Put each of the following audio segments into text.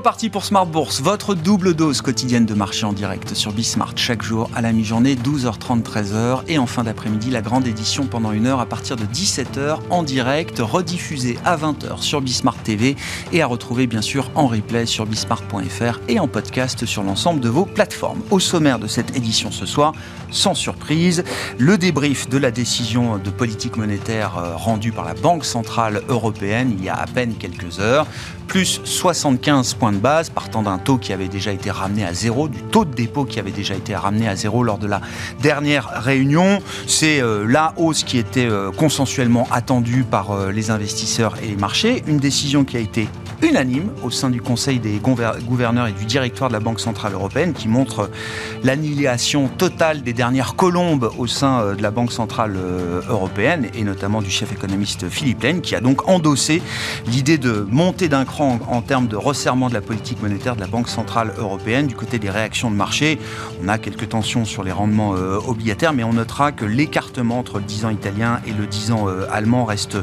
Reparti pour Smart Bourse, votre double dose quotidienne de marché en direct sur Bismart chaque jour à la mi-journée, 12h30, 13h et en fin d'après-midi, la grande édition pendant une heure à partir de 17h en direct, rediffusée à 20h sur Bismart TV et à retrouver bien sûr en replay sur bismart.fr et en podcast sur l'ensemble de vos plateformes. Au sommaire de cette édition ce soir, sans surprise, le débrief de la décision de politique monétaire euh, rendue par la Banque Centrale Européenne il y a à peine quelques heures, plus 75 points de base, partant d'un taux qui avait déjà été ramené à zéro, du taux de dépôt qui avait déjà été ramené à zéro lors de la dernière réunion. C'est euh, la hausse qui était euh, consensuellement attendue par euh, les investisseurs et les marchés. Une décision qui a été unanime au sein du Conseil des gouverneurs et du directoire de la Banque Centrale Européenne qui montre l'annihilation totale des dernières colombes au sein de la Banque Centrale Européenne et notamment du chef économiste Philippe Lane qui a donc endossé l'idée de monter d'un cran en, termes de resserrement de la politique monétaire de la Banque Centrale Européenne. Du côté des réactions de marché, on a quelques tensions sur les rendements euh, obligataires, mais on notera que l'écartement entre le 10 ans italien et le 10 ans euh, allemand reste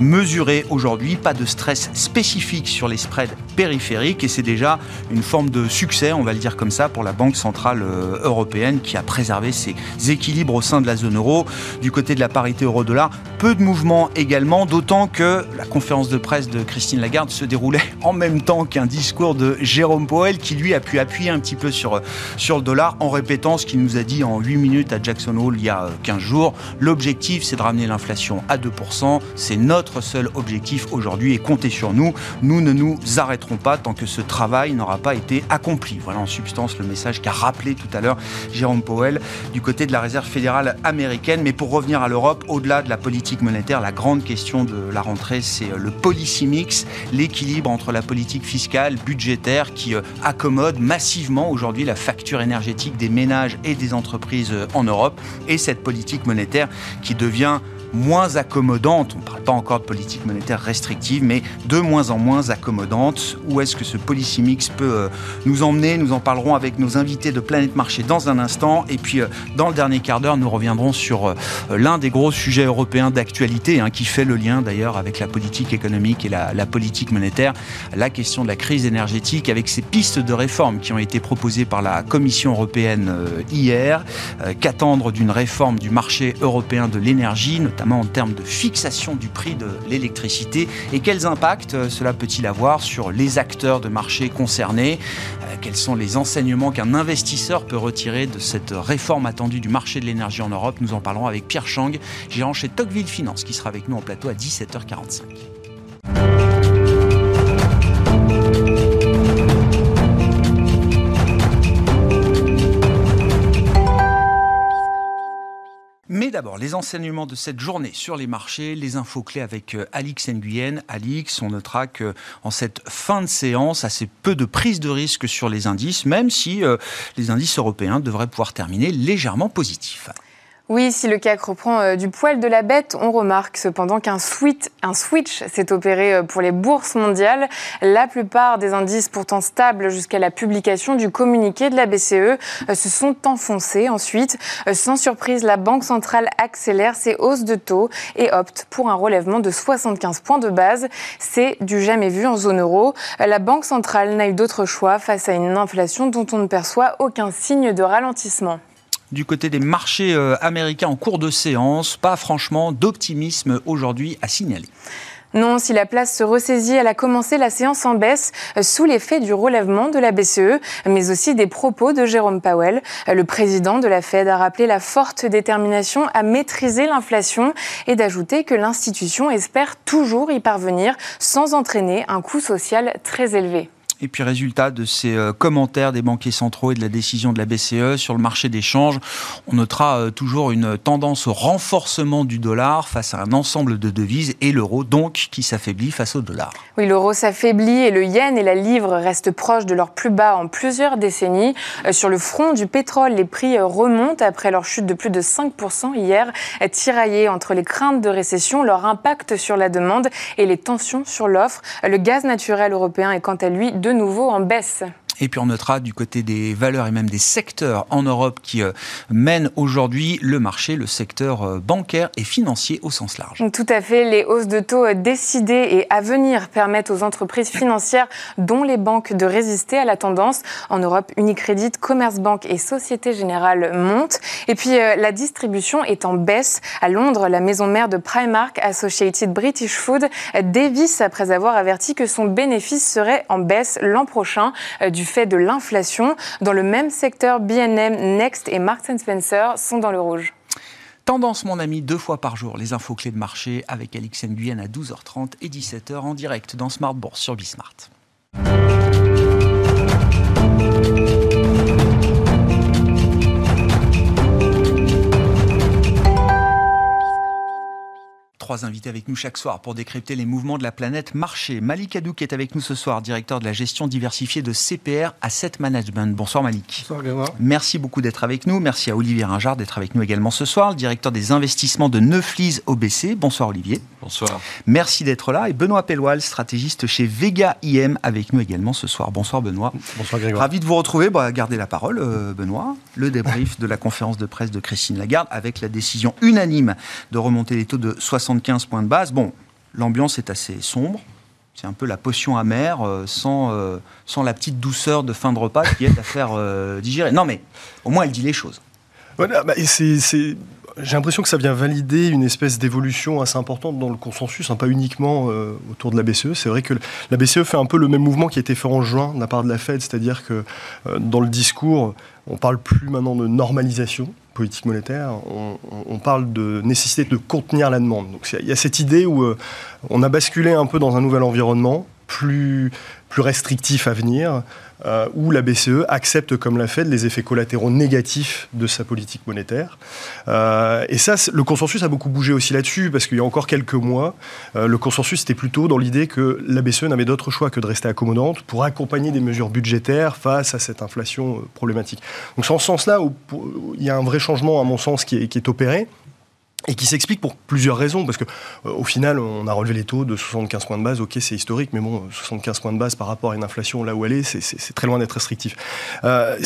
mesuré aujourd'hui. Pas de stress spécifique sur les spreads périphériques et c'est déjà une forme de succès, on va le dire comme ça, pour la Banque Centrale euh, Européenne qui a préservé ses équilibres au sein de la zone euro. Du côté de la parité euro-dollar, peu de mouvements également, d'autant que la conférence de presse de Christine Lagarde se déroulait en même temps qu'un discours de Jérôme Powell qui lui a pu appuyer un petit peu sur, sur le dollar en répétant ce qu'il nous a dit en 8 minutes à Jackson Hole il y a 15 jours. L'objectif, c'est de ramener l'inflation à 2%. C'est notre seul objectif aujourd'hui et comptez sur nous. Nous ne nous arrêterons pas tant que ce travail n'aura pas été accompli. Voilà en substance le message qu'a rappelé tout à l'heure Jérôme Powell du côté de la réserve fédérale américaine. Mais pour revenir à l'Europe, au-delà de la politique monétaire, la grande question de la rentrée, c'est le policy mix, l'équilibre entre la politique fiscale, budgétaire qui euh, accommode massivement aujourd'hui la facture énergétique des ménages et des entreprises euh, en Europe et cette politique monétaire qui devient moins accommodante, on ne parle pas encore de politique monétaire restrictive, mais de moins en moins accommodante. Où est-ce que ce policy mix peut euh, nous emmener? Nous en parlerons avec nos invités de Planète Marché dans un instant. Et puis, euh, dans le dernier quart d'heure, nous reviendrons sur euh, l'un des gros sujets européens d'actualité, hein, qui fait le lien d'ailleurs avec la politique économique et la, la, politique monétaire, la question de la crise énergétique, avec ces pistes de réforme qui ont été proposées par la Commission européenne hier. Qu'attendre d'une réforme du marché européen de l'énergie, notamment en termes de fixation du prix de l'électricité. Et quels impacts euh, cela peut-il avoir sur les acteurs de marché concernés? Euh, Quels sont les enseignements qu'un investisseur peut retirer de cette réforme attendue du marché de l'énergie en Europe? Nous en parlerons avec Pierre Chang, gérant chez Tocqueville Finance, qui sera avec nous en plateau à 17h45. D'abord, les enseignements de cette journée sur les marchés, les infos clés avec euh, Alix Nguyen. Alix, on notera que en cette fin de séance, assez peu de prise de risque sur les indices, même si euh, les indices européens devraient pouvoir terminer légèrement positifs. Oui, si le CAC reprend euh, du poil de la bête, on remarque cependant qu'un switch, un switch s'est opéré euh, pour les bourses mondiales. La plupart des indices pourtant stables jusqu'à la publication du communiqué de la BCE euh, se sont enfoncés. Ensuite, sans surprise, la Banque centrale accélère ses hausses de taux et opte pour un relèvement de 75 points de base. C'est du jamais vu en zone euro. La Banque centrale n'a eu d'autre choix face à une inflation dont on ne perçoit aucun signe de ralentissement du côté des marchés euh, américains en cours de séance. Pas franchement d'optimisme aujourd'hui à signaler. Non, si la place se ressaisit, elle a commencé la séance en baisse euh, sous l'effet du relèvement de la BCE, mais aussi des propos de Jérôme Powell. Euh, le président de la Fed a rappelé la forte détermination à maîtriser l'inflation et d'ajouter que l'institution espère toujours y parvenir sans entraîner un coût social très élevé. Et puis résultat de ces euh, commentaires des banquiers centraux et de la décision de la BCE sur le marché des changes, on notera euh, toujours une tendance au renforcement du dollar face à un ensemble de devises et l'euro donc qui s'affaiblit face au dollar. Oui, l'euro s'affaiblit et le yen et la livre restent proches de leur plus bas en plusieurs décennies. Euh, sur le front du pétrole, les prix remontent après leur chute de plus de 5% hier, tiraillés entre les craintes de récession, leur impact sur la demande et les tensions sur l'offre. Le gaz naturel européen est quant à lui de nouveau en baisse. Et puis on notera du côté des valeurs et même des secteurs en Europe qui euh, mènent aujourd'hui le marché, le secteur euh, bancaire et financier au sens large. Tout à fait. Les hausses de taux euh, décidées et à venir permettent aux entreprises financières, dont les banques, de résister à la tendance. En Europe, Unicredit, Commerzbank et Société Générale montent. Et puis la distribution est en baisse. À Londres, la maison mère de Primark, Associated British Food, dévisse après avoir averti que son bénéfice serait en baisse l'an prochain fait de l'inflation. Dans le même secteur, BNM, Next et Marks Spencer sont dans le rouge. Tendance, mon ami, deux fois par jour, les infos clés de marché avec Alix Nguyen à 12h30 et 17h en direct dans Smart Bourse sur Bismart. Trois invités avec nous chaque soir pour décrypter les mouvements de la planète marché. Malik Hadouk est avec nous ce soir, directeur de la gestion diversifiée de CPR Asset Management. Bonsoir Malik. Bonsoir Grégoire. Merci beaucoup d'être avec nous. Merci à Olivier Ringard d'être avec nous également ce soir, le directeur des investissements de Neuflis OBC. Bonsoir Olivier. Bonsoir. Merci d'être là. Et Benoît Pelloil, stratégiste chez Vega IM, avec nous également ce soir. Bonsoir Benoît. Bonsoir Grégoire. Ravi de vous retrouver. Bah, gardez la parole euh, Benoît. Le débrief de la conférence de presse de Christine Lagarde avec la décision unanime de remonter les taux de 60 75 points de base. Bon, l'ambiance est assez sombre. C'est un peu la potion amère euh, sans, euh, sans la petite douceur de fin de repas qui aide à faire euh, digérer. Non, mais au moins, elle dit les choses. Voilà, j'ai l'impression que ça vient valider une espèce d'évolution assez importante dans le consensus, hein, pas uniquement autour de la BCE. C'est vrai que la BCE fait un peu le même mouvement qui a été fait en juin de la part de la Fed, c'est-à-dire que dans le discours, on parle plus maintenant de normalisation politique monétaire, on, parle de nécessité de contenir la demande. Donc il y a cette idée où euh, on a basculé un peu dans un nouvel environnement plus, plus restrictif à venir, euh, où la BCE accepte, comme l'a fait, les effets collatéraux négatifs de sa politique monétaire. Euh, et ça, le consensus a beaucoup bougé aussi là-dessus, parce qu'il y a encore quelques mois, euh, le consensus était plutôt dans l'idée que la BCE n'avait d'autre choix que de rester accommodante pour accompagner des mesures budgétaires face à cette inflation problématique. Donc c'est en ce sens-là il y a un vrai changement, à mon sens, qui est opéré et qui s'explique pour plusieurs raisons, parce que euh, au final, on a relevé les taux de 75 points de base, ok, c'est historique, mais bon, 75 points de base par rapport à une inflation là où elle est, c'est très loin d'être restrictif. Euh,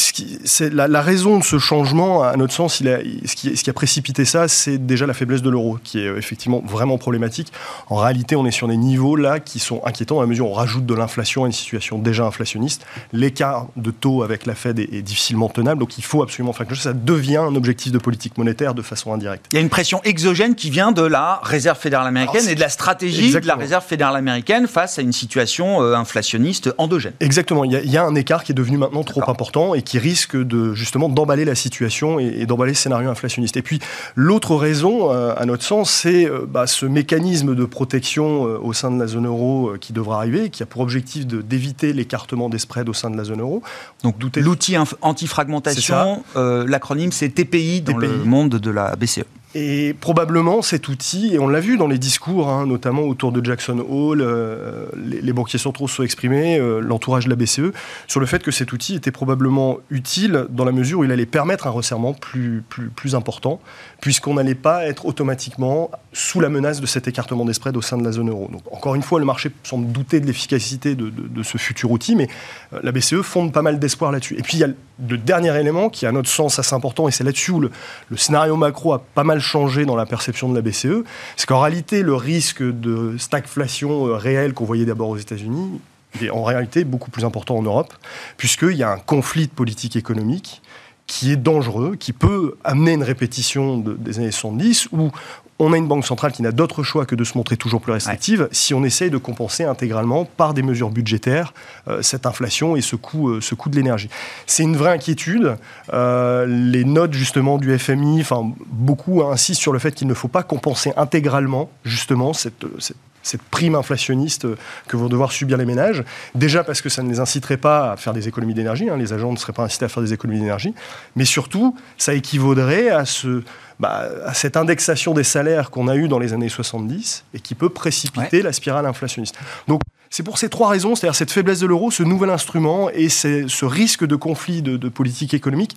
la, raison de ce changement, à notre sens, ce, qui, a précipité ça, c'est déjà la faiblesse de l'euro, qui est effectivement vraiment problématique. En réalité, on est sur des niveaux là qui sont inquiétants, à la mesure où on rajoute de l'inflation à une situation déjà inflationniste. L'écart de taux avec la Fed est, difficilement tenable, donc il faut absolument faire quelque chose. Ça devient un objectif de politique monétaire de façon indirecte. Il y a une pression exogène qui vient de la Réserve fédérale américaine et de la stratégie de la Réserve fédérale américaine face à une situation euh, inflationniste endogène. Exactement. Il y, a, un écart qui est devenu maintenant trop important et qui risque de justement d'emballer la situation et, d'emballer le scénario inflationniste. Et puis l'autre raison, euh, à notre sens, c'est euh, bah, ce mécanisme de protection au sein de la zone euro qui devra arriver, qui a pour objectif d'éviter l'écartement des spreads au sein de la zone euro. Donc l'outil anti-fragmentation, l'acronyme c'est TPI dans le monde de la BCE. Et probablement cet outil, et on l'a vu dans les discours, hein, notamment autour de Jackson Hole, euh, les, banquiers centraux se sont exprimés, euh, l'entourage de la BCE, sur le fait que cet outil était probablement utile dans la mesure où il allait permettre un resserrement plus, plus, plus important, puisqu'on n'allait pas être automatiquement sous la menace de cet écartement des spreads au sein de la zone euro. Donc, encore une fois, le marché semble douter de l'efficacité de, ce futur outil, mais euh, la BCE fonde pas mal d'espoir là-dessus. Et puis il y a le dernier élément qui, à notre sens, assez important, et c'est là-dessus où le, le scénario macro a pas mal changé dans la perception de la BCE, c'est qu'en réalité, le risque de stagflation euh, réelle qu'on voyait d'abord aux États-Unis est en réalité beaucoup plus important en Europe, puisqu'il y a un conflit de politique économique qui est dangereux, qui peut amener une répétition des années 70, où on a une banque centrale qui n'a d'autre choix que de se montrer toujours plus restrictive si on essaye de compenser intégralement par des mesures budgétaires euh, cette inflation et ce coût, euh, ce coût de l'énergie. C'est une vraie inquiétude. Euh, les notes justement du FMI, enfin beaucoup insistent sur le fait qu'il ne faut pas compenser intégralement justement cette, cette cette prime inflationniste que vont devoir subir les ménages. Déjà parce que ça ne les inciterait pas à faire des économies d'énergie, hein, les agents ne seraient pas incités à faire des économies d'énergie, mais surtout, ça équivaudrait à, ce, bah, à cette indexation des salaires qu'on a eu dans les années 70 et qui peut précipiter la spirale inflationniste. Donc, c'est pour ces trois raisons, c'est-à-dire cette faiblesse de l'euro, ce nouvel instrument et ce risque de conflit de, de politique économique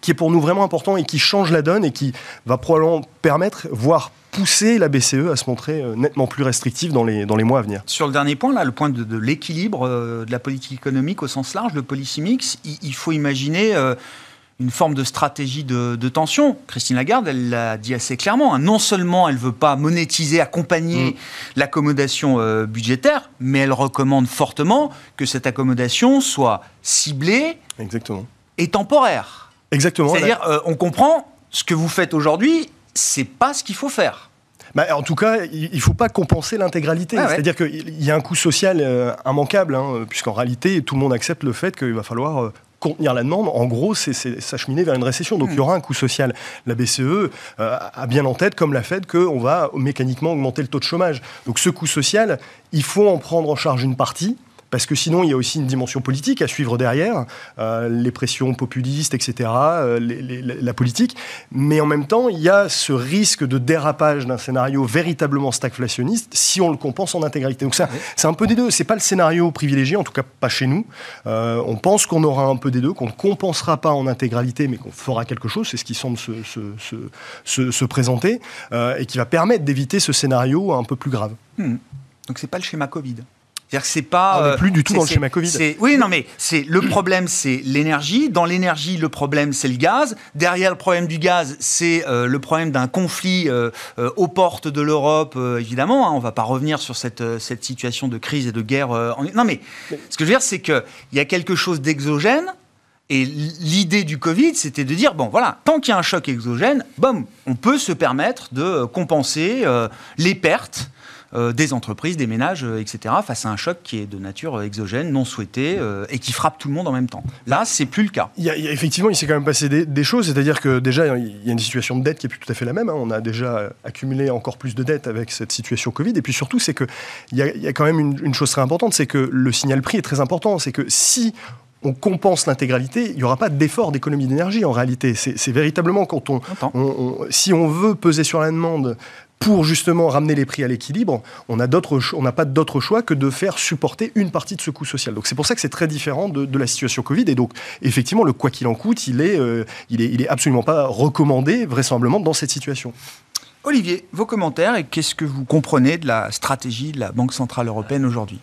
qui est pour nous vraiment important et qui change la donne et qui va probablement permettre, voire pousser la BCE à se montrer euh, nettement plus restrictive dans les, dans les mois à venir. Sur le dernier point, là, le point de, l'équilibre euh, de la politique économique au sens large, le policy mix, il, faut imaginer euh, une forme de stratégie de, tension. Christine Lagarde, elle l'a dit assez clairement. Hein. Non seulement elle ne veut pas monétiser, accompagner mm. l'accommodation budgétaire, mais elle recommande fortement que cette accommodation soit ciblée Exactement. et temporaire. Exactement. C'est-à-dire, euh, on comprend ce que vous faites aujourd'hui, c'est pas ce qu'il faut faire. Bah, en tout cas, il ne faut pas compenser l'intégralité. C'est-à-dire qu'il y a un coût social euh, immanquable, hein, puisqu'en réalité, tout le monde accepte le fait qu'il va falloir euh, contenir la demande. En gros, c'est s'acheminer vers une récession. Donc, il y aura un coût social. La BCE a bien en tête, comme la Fed, qu'on va mécaniquement augmenter le taux de chômage. Donc, ce coût social, il faut en prendre en charge une partie parce que sinon il y a aussi une dimension politique à suivre derrière, euh, les pressions populistes, etc., euh, la politique, mais en même temps il y a ce risque de dérapage d'un scénario véritablement stagflationniste si on le compense en intégralité. Donc ça, c'est un peu des deux. C'est pas le scénario privilégié, en tout cas pas chez nous. Euh, on pense qu'on aura un peu des deux, qu'on ne compensera pas en intégralité, mais qu'on fera quelque chose. C'est ce qui semble se, se, se, présenter et qui va permettre d'éviter ce scénario un peu plus grave. Hmm. Donc c'est pas le schéma Covid. C'est-à-dire que c'est pas. On n'est plus du tout dans le schéma Covid. Oui, non, mais c'est le problème, c'est l'énergie. Dans l'énergie, le problème, c'est le gaz. Derrière le problème du gaz, c'est euh, le problème d'un conflit euh, euh, aux portes de l'Europe, évidemment. Hein. on ne va pas revenir sur cette, cette situation de crise et de guerre. Non, mais, ce que je veux dire, c'est qu'il y a quelque chose d'exogène. Et l'idée du Covid, c'était de dire, bon, voilà, tant qu'il y a un choc exogène, bon, on peut se permettre de compenser les pertes euh, des entreprises, des ménages, euh, etc., face à un choc qui est de nature euh, exogène, non souhaité, et qui frappe tout le monde en même temps. Là, c'est plus le cas. Il y a, effectivement, il s'est quand même passé des, choses, c'est-à-dire que déjà, il y a une situation de dette qui est plus tout à fait la même. Hein. On a déjà accumulé encore plus de dettes avec cette situation Covid, et puis surtout, c'est qu'il y, a, y a quand même une, une chose très importante, c'est que le signal prix est très important. C'est que si on compense l'intégralité, il n'y aura pas d'effort d'économie d'énergie en réalité. C'est véritablement quand on, si on veut peser sur la demande pour justement ramener les prix à l'équilibre, on n'a pas d'autre choix que de faire supporter une partie de ce coût social. Donc c'est pour ça que c'est très différent de, la situation Covid. Et donc effectivement, le quoi qu'il en coûte, il est, euh, il est, il est absolument pas recommandé vraisemblablement dans cette situation. Olivier, vos commentaires et qu'est-ce que vous comprenez de la stratégie de la Banque centrale européenne aujourd'hui?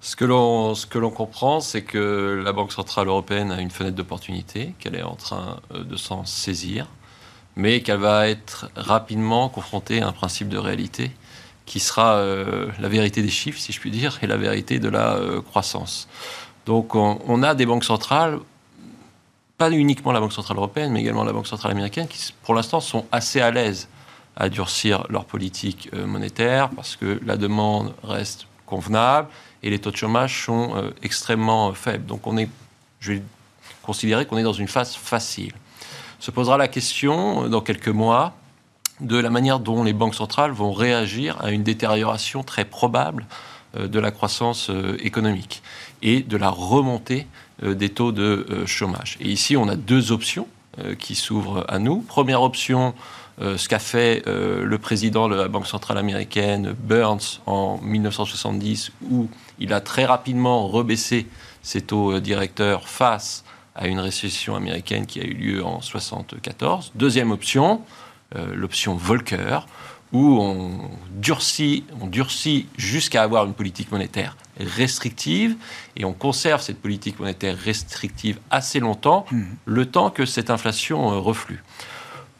Ce que l'on ce que l'on comprend, c'est que la Banque centrale européenne a une fenêtre d'opportunité, qu'elle est en train euh, de s'en saisir mais qu'elle va être rapidement confrontée à un principe de réalité qui sera euh, la vérité des chiffres, si je puis dire, et la vérité de la euh, croissance. Donc on, a des banques centrales, pas uniquement la Banque centrale européenne, mais également la Banque centrale américaine, qui pour l'instant sont assez à l'aise à durcir leur politique euh, monétaire parce que la demande reste convenable et les taux de chômage sont extrêmement faibles. Donc on est, je vais considérer qu'on est dans une phase facile se posera la question, euh, dans quelques mois, de la manière dont les banques centrales vont réagir à une détérioration très probable euh, de la croissance euh, économique et de la remontée des taux de chômage. Et ici, on a deux options qui s'ouvrent à nous. Première option, ce qu'a fait le président de la Banque centrale américaine, Burns, en 1970, où il a très rapidement rebaissé ses taux directeurs face à une récession américaine qui a eu lieu en 1974. Deuxième option, euh, l'option Volcker, où on durcit, on durcit jusqu'à avoir une politique monétaire restrictive et on conserve cette politique monétaire restrictive assez longtemps, mmh. le temps que cette inflation euh, reflue.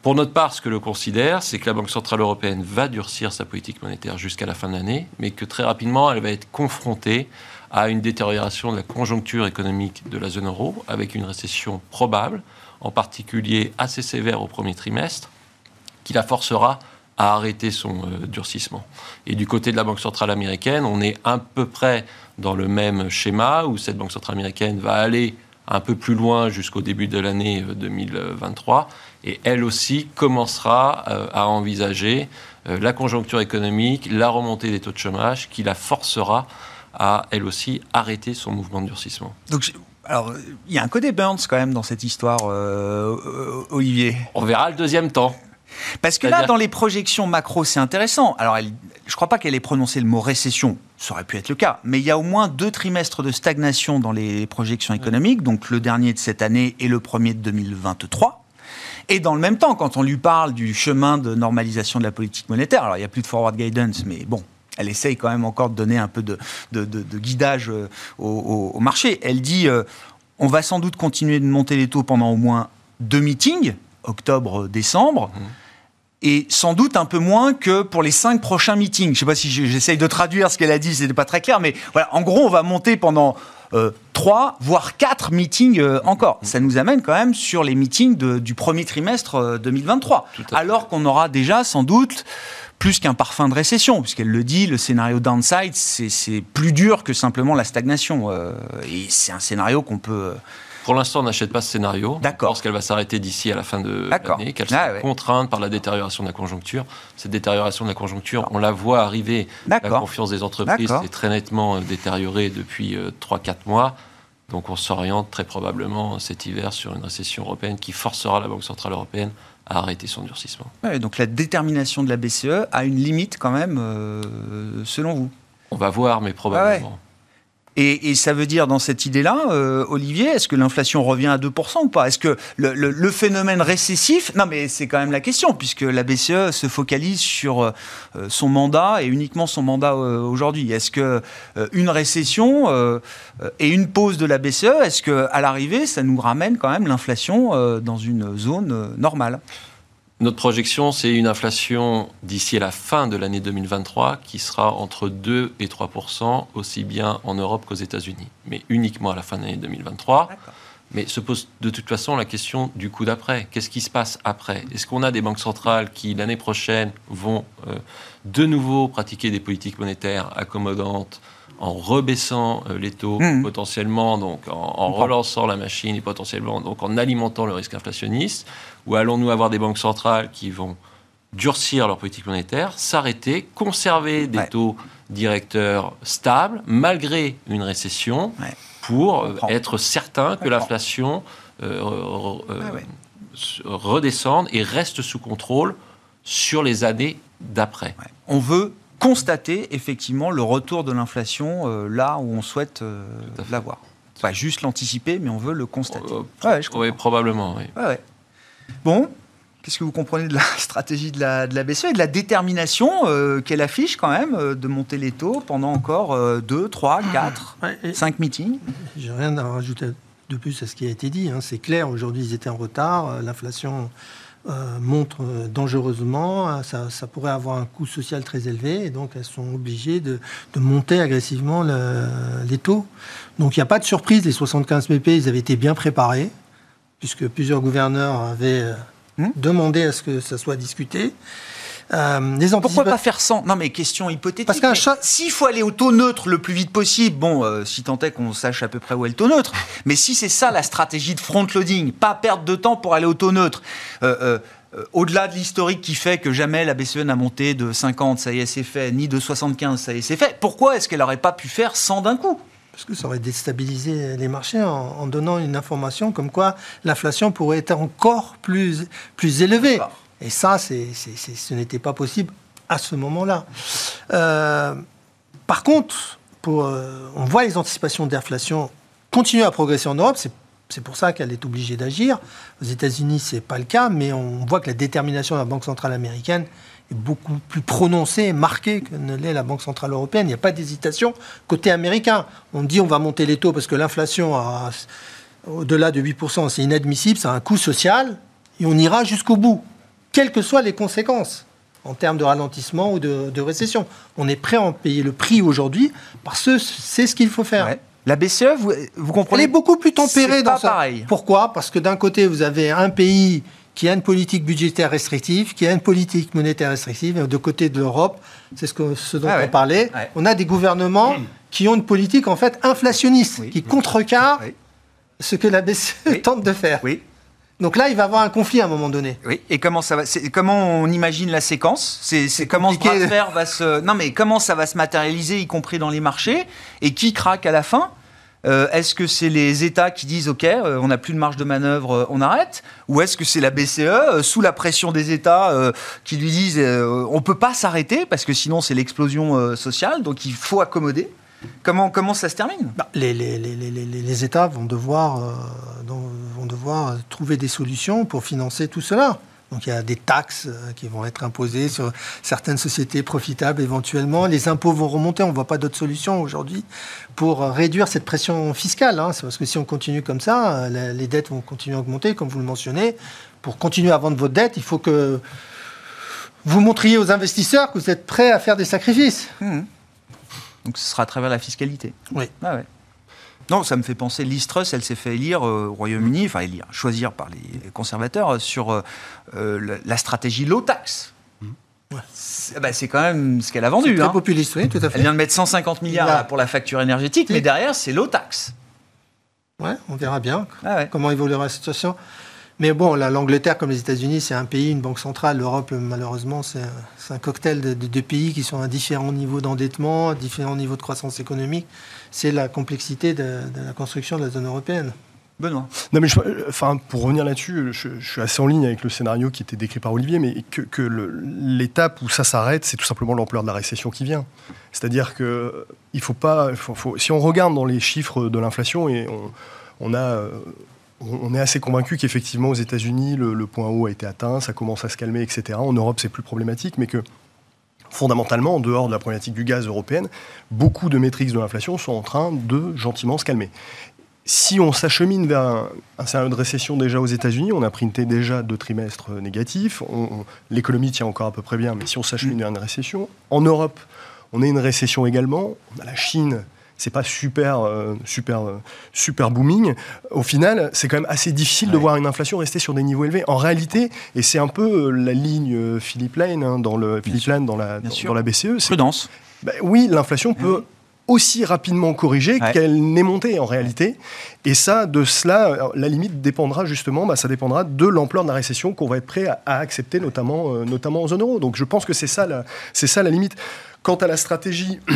Pour notre part, ce que l'on considère, c'est que la Banque Centrale Européenne va durcir sa politique monétaire jusqu'à la fin de l'année, mais que très rapidement, elle va être confrontée à une détérioration de la conjoncture économique de la zone euro, avec une récession probable, en particulier assez sévère au premier trimestre, qui la forcera à arrêter son euh, durcissement. Et du côté de la Banque centrale américaine, on est à peu près dans le même schéma, où cette Banque centrale américaine va aller un peu plus loin jusqu'au début de l'année 2023. Et elle aussi commencera à envisager la conjoncture économique, la remontée des taux de chômage qui la forcera à, elle aussi, arrêter son mouvement de durcissement. Donc, alors, il y a un côté Burns quand même dans cette histoire, euh, euh, Olivier. On verra le deuxième temps. Parce que là, dans les projections macro, c'est intéressant. Alors, je ne crois pas qu'elle ait prononcé le mot récession. Ça aurait pu être le cas. Mais il y a au moins deux trimestres de stagnation dans les projections économiques. Donc, le dernier de cette année et le premier de 2023. Et dans le même temps, quand on lui parle du chemin de normalisation de la politique monétaire, alors il n'y a plus de forward guidance, mais bon, elle essaye quand même encore de donner un peu de, guidage euh, au, marché. Elle dit euh, on va sans doute continuer de monter les taux pendant au moins deux meetings, octobre-décembre. Mmh. Et sans doute un peu moins que pour les cinq prochains meetings. Je ne sais pas si j'essaye de traduire ce qu'elle a dit, ce n'était pas très clair, mais voilà, en gros, on va monter pendant euh, trois, voire quatre meetings encore. Mmh. Ça nous amène quand même sur les meetings du premier trimestre 2023. Alors qu'on aura déjà sans doute plus qu'un parfum de récession, puisqu'elle le dit, le scénario downside, c'est plus dur que simplement la stagnation. Euh, et c'est un scénario qu'on peut... Pour l'instant, on n'achète pas ce scénario. D'accord. Parce qu'elle va s'arrêter d'ici à la fin de l'année, qu'elle sera ah contrainte par la détérioration de la conjoncture. Cette détérioration de la conjoncture, on la voit arriver. La confiance des entreprises est très nettement euh, détériorée depuis 3-4 euh, mois. Donc on s'oriente très probablement cet hiver sur une récession européenne qui forcera la Banque Centrale Européenne à arrêter son durcissement. donc la détermination de la BCE a une limite quand même, euh, selon vous? On va voir, mais probablement. Et, ça veut dire, dans cette idée-là, euh, Olivier, est-ce que l'inflation revient à 2% ou pas? Est-ce que le, phénomène récessif, non mais c'est quand même la question, puisque la BCE se focalise sur euh, son mandat et uniquement son mandat aujourd'hui. Est-ce que une récession et une pause de la BCE, est-ce que à l'arrivée, ça nous ramène quand même l'inflation dans une zone normale? Notre projection, c'est une inflation d'ici à la fin de l'année 2023 qui sera entre 2 et 3% aussi bien en Europe qu'aux États-Unis, mais uniquement à la fin de l'année 2023. Mais se pose de toute façon la question du coup d'après. Qu'est-ce qui se passe après? Est-ce qu'on a des banques centrales qui, l'année prochaine, vont euh, de nouveau pratiquer des politiques monétaires accommodantes en rebaissant euh, les taux mmh. potentiellement, donc en, relançant la machine et potentiellement donc en alimentant le risque inflationniste Ou allons-nous avoir des banques centrales qui vont durcir leur politique monétaire, s'arrêter, conserver des taux directeurs stables malgré une récession pour euh, être certain que l'inflation euh, redescende et reste sous contrôle sur les années d'après. On veut constater effectivement le retour de l'inflation euh, là où on souhaite euh, l'avoir. Pas juste l'anticiper, mais on veut le constater. Euh, oui, probablement. Oui. Bon, Qu'est-ce que vous comprenez de la stratégie de la, de la BCE et de la détermination qu'elle affiche quand même de monter les taux pendant encore 2, 3, 4, 5 meetings? J'ai rien à rajouter de plus à ce qui a été dit. Hein. C'est clair, aujourd'hui ils étaient en retard, l'inflation euh, montrent euh, dangereusement, euh, ça, pourrait avoir un coût social très élevé, et donc elles sont obligées de, monter agressivement les taux. Donc il n'y a pas de surprise, les 75 BP, ils avaient été bien préparés, puisque plusieurs gouverneurs avaient hmm? demandé à ce que ça soit discuté. Euh, Pourquoi pas faire sans? Non, mais question hypothétique. Parce qu'un S'il faut aller au taux neutre le plus vite possible, bon, euh, si tant est qu'on sache à peu près où est le taux neutre, mais si c'est ça la stratégie de front-loading, pas perdre de temps pour aller au taux neutre, euh, au-delà de l'historique qui fait que jamais la BCE n'a monté de 50, ça y est, c'est fait, ni de 75, ça y est, c'est fait, pourquoi est-ce qu'elle n'aurait pas pu faire 100 d'un coup? Parce que ça aurait déstabilisé les marchés en, donnant une information comme quoi l'inflation pourrait être encore plus, plus élevée. Et ça, ce n'était pas possible à ce moment-là. Euh, par contre, euh, on voit les anticipations d'inflation continuer à progresser en Europe. C'est pour ça qu'elle est obligée d'agir. Aux États-Unis, ce n'est pas le cas, mais on voit que la détermination de la Banque centrale américaine est beaucoup plus prononcée et marquée que ne l'est la Banque centrale européenne. Il n'y a pas d'hésitation côté américain. On dit on va monter les taux parce que l'inflation au-delà de 8%, c'est inadmissible, ça a un coût social, et on ira jusqu'au bout quelles que soient les conséquences en termes de ralentissement ou de, récession. On est prêt à en payer le prix aujourd'hui parce que c'est ce qu'il faut faire. La BCE, vous, comprenez Elle est beaucoup plus tempérée dans ça. Pareil. Pourquoi? Parce que d'un côté, vous avez un pays qui a une politique budgétaire restrictive, qui a une politique monétaire restrictive, et de côté de l'Europe, c'est ce, que, ce dont ah on parlait, on a des gouvernements qui ont une politique en fait inflationniste, qui contrecarre ce que la BCE tente de faire. Oui. Donc là, il va y avoir un conflit à un moment donné. Oui. Et comment ça va Comment on imagine la séquence? C'est comment ce bras de fer va se Non, mais comment ça va se matérialiser, y compris dans les marchés? Et qui craque à la fin? Euh, est-ce que c'est les États qui disent OK, euh, on n'a plus de marge de manœuvre, euh, on arrête? Ou est-ce que c'est la BCE, sous la pression des États, qui lui disent on ne peut pas s'arrêter parce que sinon c'est l'explosion sociale, donc il faut accommoder? Comment, comment ça se termine? Bah, les, les, les, les, États vont devoir, vont devoir trouver des solutions pour financer tout cela. Donc il y a des taxes euh, qui vont être imposées sur certaines sociétés profitables éventuellement. Les impôts vont remonter. On ne voit pas d'autre solution aujourd'hui pour euh, réduire cette pression fiscale. Hein. C'est parce que si on continue comme ça, euh, les dettes vont continuer à augmenter, comme vous le mentionnez. Pour continuer à vendre votre dette, il faut que vous montriez aux investisseurs que vous êtes prêts à faire des sacrifices. Mmh. Donc ce sera à travers la fiscalité. Oui. Ah ouais. Non, ça me fait penser, Liz Truss, elle s'est fait élire euh, au Royaume-Uni, enfin élire, choisir par les conservateurs euh, sur euh, la stratégie low tax. Mmh. Bah, c'est quand même ce qu'elle a vendu. Très hein. populiste, oui, tout à fait. Elle vient de mettre 150 milliards pour la facture énergétique, mais derrière, c'est low tax. Ouais, on verra bien ah comment évoluera la situation. Mais bon, l'Angleterre, comme les États-Unis, c'est un pays, une banque centrale. L'Europe, malheureusement, c'est un, cocktail de, de, pays qui sont à différents niveaux d'endettement, à différents niveaux de croissance économique c'est la complexité de, la construction de la zone européenne. Benoît. Non, mais enfin, pour revenir là-dessus, je, suis assez en ligne avec le scénario qui était décrit par Olivier, mais que, l'étape où ça s'arrête, c'est tout simplement l'ampleur de la récession qui vient. C'est-à-dire que il faut pas, si on regarde dans les chiffres de l'inflation et on, a on est assez convaincu qu'effectivement aux États-Unis le, le, point haut a été atteint, ça commence à se calmer, etc. En Europe c'est plus problématique, mais que fondamentalement, en dehors de la problématique du gaz européenne, beaucoup de métriques de l'inflation sont en train de gentiment se calmer. Si on s'achemine vers un, scénario de récession déjà aux États-Unis, on a printé déjà deux trimestres négatifs, l'économie tient encore à peu près bien, mais si on s'achemine vers une récession, en Europe, on a une récession également, on a la Chine c'est pas super, euh, super, euh, super booming. Au final, c'est quand même assez difficile de voir une inflation rester sur des niveaux élevés. En réalité, et c'est un peu euh, la ligne Philippe Lane hein, dans le Philippe Lane dans la, dans, la BCE. Prudence. Ben oui, l'inflation peut aussi rapidement corriger qu'elle n'est montée en réalité. Et ça, de cela, la limite dépendra justement, bah, ça dépendra de l'ampleur de la récession qu'on va être prêt à, accepter, notamment, notamment en zone euro. Donc je pense que c'est ça, c'est ça la limite. Quant à la stratégie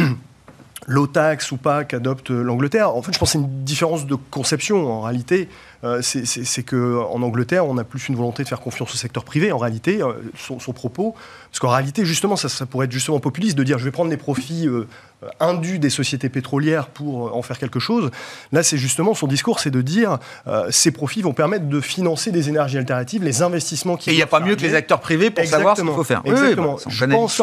tax ou pas qu'adopte l'Angleterre. En fait, je pense que c'est une différence de conception en réalité. Euh, c'est qu'en Angleterre, on a plus une volonté de faire confiance au secteur privé. En réalité, euh, son, propos, parce qu'en réalité, justement, ça, pourrait être justement populiste de dire je vais prendre les profits euh, indus des sociétés pétrolières pour en faire quelque chose. Là, c'est justement son discours, c'est de dire ces profits vont permettre de financer des énergies alternatives, les investissements qui. Et il n'y a pas mieux que les acteurs privés pour savoir ce qu'il faut faire. Exactement. je pense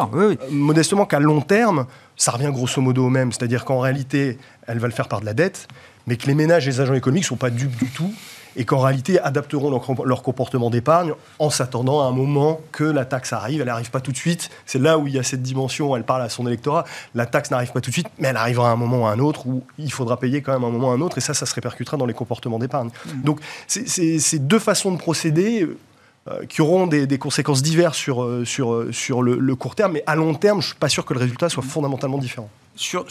modestement qu'à long terme, ça revient grosso modo au même. C'est-à-dire qu'en réalité, elle va le faire par de la dette, mais que les ménages et les agents économiques ne sont pas dupes du tout et qu'en réalité adapteront leur, comportement d'épargne en s'attendant à un moment que la taxe arrive. Elle n'arrive pas tout de suite. C'est là où il y a cette dimension, elle parle à son électorat. La taxe n'arrive pas tout de suite, mais elle arrivera à un moment ou à un autre où il faudra payer quand même à un moment ou à un autre, et ça, ça se répercutera dans les comportements d'épargne. Mmh. Donc, c'est deux façons de procéder qui auront des, conséquences diverses sur, euh, sur, euh, sur le, court terme, mais à long terme, je ne suis pas sûr que le résultat soit fondamentalement différent. Sur,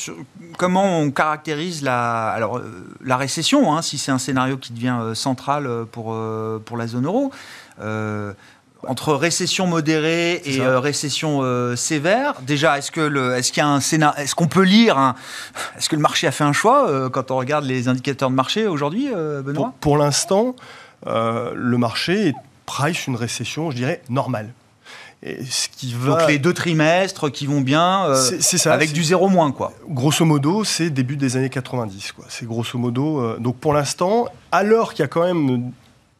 comment on caractérise la, alors, la récession, hein, si c'est un scénario qui devient central pour, pour la zone euro entre récession modérée et récession sévère, déjà, est-ce que est-ce qu'il y a un scénario, est-ce qu'on peut lire, est-ce que le marché a fait un choix quand on regarde les indicateurs de marché aujourd'hui, Benoît? Pour, pour l'instant, le marché est price une récession, je dirais, normale. Et ce qui va... Donc les deux trimestres qui vont bien, euh, ça, avec du zéro moins, quoi. Grosso modo, c'est début des années 90, quoi. C'est grosso modo. Euh, donc pour l'instant, alors qu'il y a quand même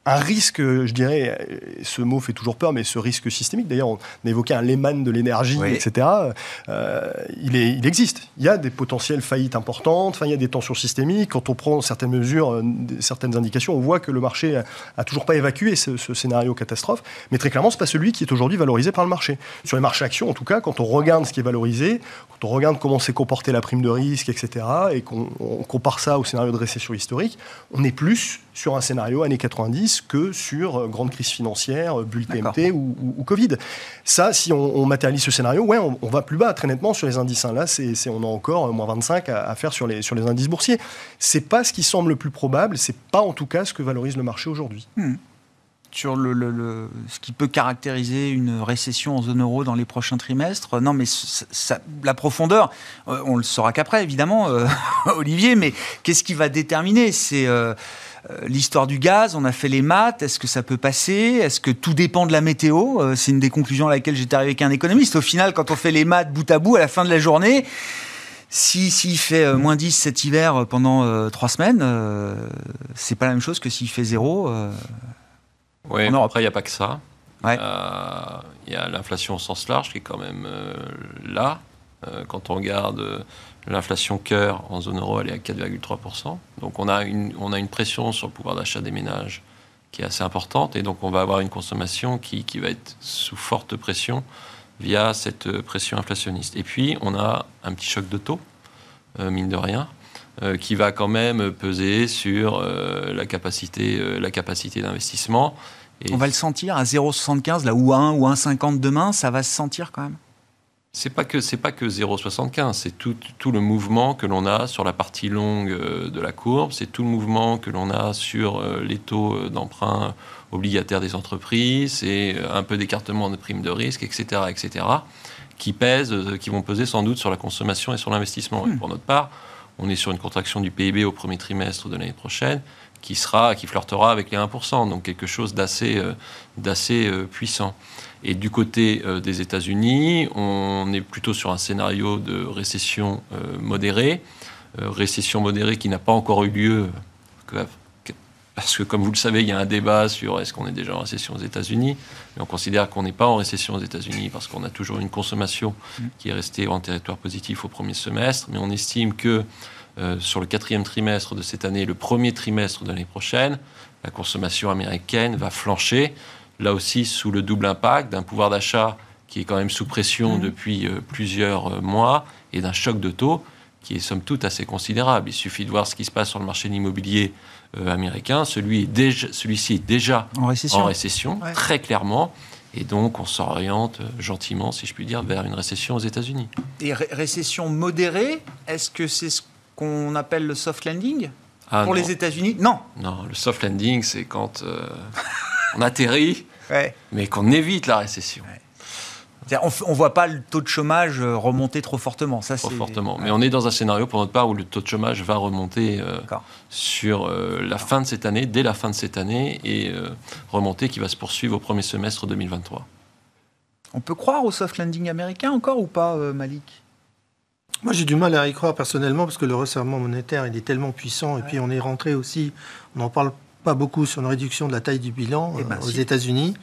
un risque, je dirais, ce mot fait toujours peur, mais ce risque systémique, d'ailleurs, on évoquait un Lehman de l'énergie, etc., euh, il, est, il existe. Il y a des potentielles faillites importantes, enfin, il y a des tensions systémiques. Quand on prend certaines mesures, euh, certaines indications, on voit que le marché a, toujours pas évacué ce, scénario catastrophe, mais très clairement, ce n'est pas celui qui est aujourd'hui valorisé par le marché. Sur les marchés actions, en tout cas, quand on regarde ce qui est valorisé, quand on regarde comment s'est comportée la prime de risque, etc., et qu'on compare ça au scénario de récession historique, on est plus sur un scénario années 90 que sur grande crise financière, bulle TMT ou, ou, Covid. Ça, si on, matérialise ce scénario, ouais, on, va plus bas très nettement sur les indices. Hein. Là, c'est, on a encore moins 25 à, faire sur les, sur les indices boursiers. C'est pas ce qui semble le plus probable, c'est pas en tout cas ce que valorise le marché aujourd'hui. Hmm sur le, ce qui peut caractériser une récession en zone euro dans les prochains trimestres. Non, mais la profondeur, euh, on le saura qu'après, évidemment, euh, Olivier, mais qu'est-ce qui va déterminer? C'est euh, l'histoire du gaz, on a fait les maths, est-ce que ça peut passer? Est-ce que tout dépend de la météo? C'est une des conclusions à laquelle j'étais arrivé avec un économiste. Au final, quand on fait les maths bout à bout, à la fin de la journée, si s'il fait moins 10 cet hiver pendant trois semaines, c'est pas la même chose que s'il fait zéro oui, après, il n'y a pas que ça. Euh, il y a l'inflation au sens large qui est quand même euh, là. Euh, quand on regarde l'inflation cœur en zone euro, elle est à 4,3%. Donc on a, une, on a une pression sur le pouvoir d'achat des ménages qui est assez importante. Et donc on va avoir une consommation qui, qui va être sous forte pression via cette pression inflationniste. Et puis on a un petit choc de taux, mine de rien. qui va quand même peser sur la capacité, la capacité d'investissement on va le sentir à 0,75 là ou 1 ou 1,50 demain, ça va se sentir quand même? C'est pas que c'est pas que 0,75, c'est tout, tout, le mouvement que l'on a sur la partie longue euh, de la courbe, c'est tout le mouvement que l'on a sur euh, les taux euh, d'emprunt obligataires des entreprises, c'est un peu d'écartement de primes de risque, etc., etc., qui pèsent, qui vont peser sans doute sur la consommation et sur l'investissement. Et hmm. pour notre part, on est sur une contraction du PIB au premier trimestre de l'année prochaine qui sera, qui flirtera avec les 1%, donc quelque chose d'assez, euh, euh, puissant. Et du côté euh, des États-Unis, on est plutôt sur un scénario de récession modérée, récession modérée qui n'a pas encore eu lieu, parce que comme vous le savez, il y a un débat sur est-ce qu'on est déjà en récession aux États-Unis, mais on considère qu'on n'est pas en récession aux États-Unis parce qu'on a toujours une consommation mmh. qui est restée en territoire positif au premier semestre, mais on estime que euh, sur le quatrième trimestre de cette année, le premier trimestre de l'année prochaine, la consommation américaine va flancher, là aussi sous le double impact d'un pouvoir d'achat qui est quand même sous pression mmh. depuis euh, plusieurs euh, mois et d'un choc de taux qui est somme toute assez considérable. Il suffit de voir ce qui se passe sur le marché de l'immobilier américain. Celui ci est déjà en récession, très clairement. Et donc, on s'oriente gentiment, si je puis dire, vers une récession aux États-Unis. Et récession modérée, est-ce que c'est ce qu'on appelle le soft landing ah, pour les États-Unis? Non. Non, le soft landing, c'est quand euh, on atterrit, mais qu'on évite la récession. On ne voit pas le taux de chômage euh, remonter trop fortement. Ça, trop fortement. Mais on est dans un scénario, pour notre part, où le taux de chômage va remonter euh, sur la fin de cette année, dès la fin de cette année, et remonter qui va se poursuivre au premier semestre 2023. On peut croire au soft landing américain encore ou pas, Malik? Moi, j'ai du mal à y croire personnellement parce que le resserrement monétaire, il est tellement puissant. Et puis, on est rentré aussi, on n'en parle pas beaucoup sur une réduction de la taille du bilan eh ben, euh, aux États-Unis.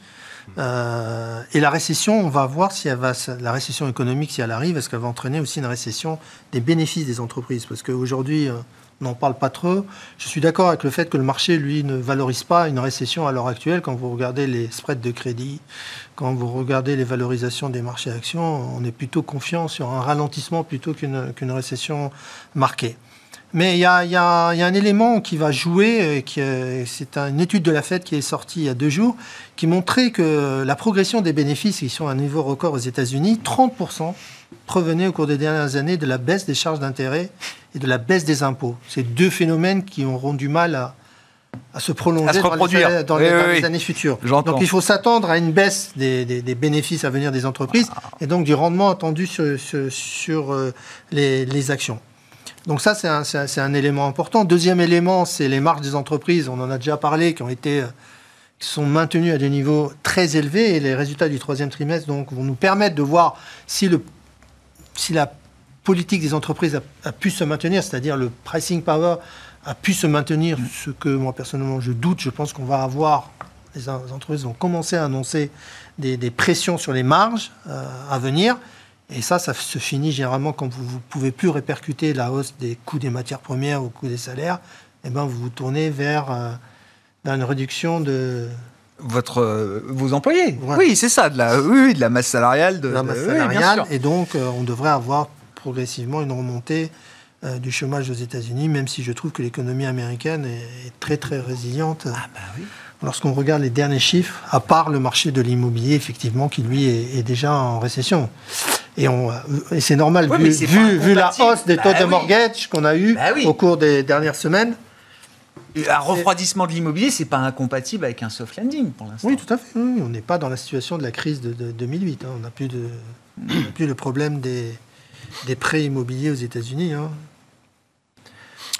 Euh, et la récession, on va voir si elle va, la récession économique, si elle arrive, est-ce qu'elle va entraîner aussi une récession des bénéfices des entreprises? Parce qu'aujourd'hui, euh, on n'en parle pas trop. Je suis d'accord avec le fait que le marché, lui, ne valorise pas une récession à l'heure actuelle. Quand vous regardez les spreads de crédit, quand vous regardez les valorisations des marchés actions, on est plutôt confiant sur un ralentissement plutôt qu'une récession marquée. Mais il y, a, un élément qui va jouer, c'est une étude de la Fed qui est sortie il y a deux jours, qui montrait que la progression des bénéfices, qui sont à un niveau record aux États-Unis, 30% provenait au cours des dernières années de la baisse des charges d'intérêt et de la baisse des impôts. C'est deux phénomènes qui auront du mal à, se prolonger dans, les, années futures. Donc il faut s'attendre à une baisse des, bénéfices à venir des entreprises et donc du rendement attendu sur, euh, les actions. Donc ça, c'est un, élément important. Deuxième élément, c'est les marges des entreprises. On en a déjà parlé, qui ont été qui sont maintenues à des niveaux très élevés. Et les résultats du troisième trimestre donc, vont nous permettre de voir si, le, si la politique des entreprises a, pu se maintenir, c'est-à-dire le pricing power a pu se maintenir, ce que moi personnellement je doute. Je pense qu'on va avoir, les entreprises vont commencer à annoncer des, pressions sur les marges euh, à venir. Et ça, ça se finit généralement quand vous ne pouvez plus répercuter la hausse des coûts des matières premières ou coûts des salaires. Et eh ben, vous vous tournez vers, euh, une réduction de, votre euh, vos employés. Oui, c'est ça, de la oui, de la masse salariale, de, la masse salariale. et donc, euh, on devrait avoir progressivement une remontée du chômage aux États-Unis, même si je trouve que l'économie américaine est, très très résiliente. Ah bah oui. lorsqu'on regarde les derniers chiffres, à part le marché de l'immobilier, effectivement, qui lui est, déjà en récession. Et, et c'est normal, vu, vu, la hausse des taux bah de mortgage qu'on a eu bah au cours des dernières semaines. Un refroidissement de l'immobilier, c'est pas incompatible avec un soft landing pour l'instant. Oui, tout à fait. on n'est pas dans la situation de la crise de, 2008. Hein. On n'a plus, de, plus le problème des, des prêts immobiliers aux États-Unis. Hein.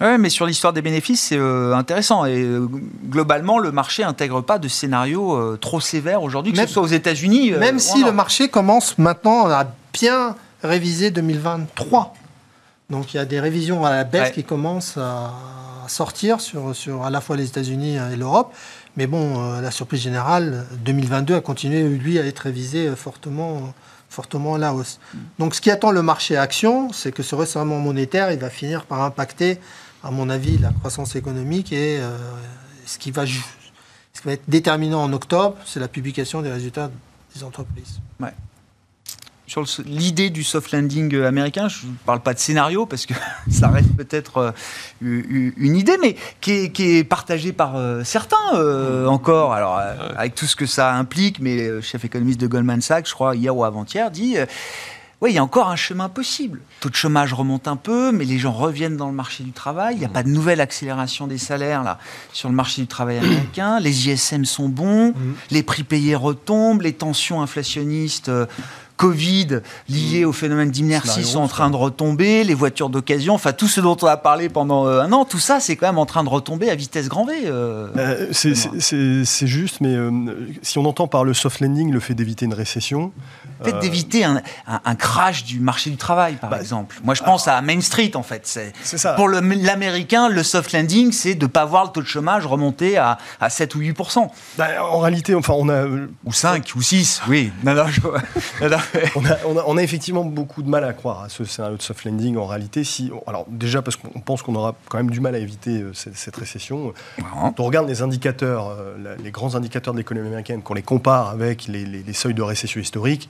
Oui, mais sur l'histoire des bénéfices, c'est euh, intéressant. Et euh, globalement, le marché n'intègre pas de scénario euh, trop sévère aujourd'hui, que ce soit aux États-Unis. même si le marché commence maintenant à bien réviser 2023. Donc il y a des révisions à la baisse qui commencent à sortir sur, sur à la fois les États-Unis et l'Europe. Mais bon, la surprise générale, 2022 a continué, lui, à être révisé fortement fortement à la hausse. Donc ce qui attend le marché action, c'est que ce resserrement monétaire, il va finir par impacter à mon avis, la croissance économique et euh, ce, qui va, ce qui va être déterminant en octobre, c'est la publication des résultats des entreprises. Ouais. Sur l'idée du soft landing euh, américain, je ne parle pas de scénario parce que ça reste peut-être euh, une idée, mais qui est, partagée par certains encore. Alors, avec tout ce que ça implique, mais le chef économiste de Goldman Sachs, je crois, hier ou avant-hier, dit oui, il y a encore un chemin possible. Le taux de chômage remonte un peu, mais les gens reviennent dans le marché du travail. Il n'y a pas de nouvelle accélération des salaires là sur le marché du travail américain. Les ISM sont bons, mm. les prix payés retombent, les tensions inflationnistes euh, Covid liées au phénomène d'inertie sont en train de retomber, les voitures d'occasion, enfin tout ce dont on a parlé pendant euh, un an, tout ça c'est quand même en train de retomber à vitesse grand V. Euh, euh, c'est juste, mais si on entend par le soft landing le fait d'éviter une récession. Peut-être d'éviter un, crash du marché du travail, par bah, exemple. Moi je pense à Main Street en fait. C'est ça. Pour l'américain, le, soft landing c'est de ne pas voir le taux de chômage remonter à, 7 ou 8% bah, En réalité, enfin on a. Ou 5 ou 6, oui. on, a, effectivement beaucoup de mal à croire à ce scénario de soft landing en réalité. Si, alors déjà parce qu'on pense qu'on aura quand même du mal à éviter euh, cette, récession. Quand on regarde les indicateurs, euh, les grands indicateurs de l'économie américaine, qu'on les compare avec les seuils de récession historique,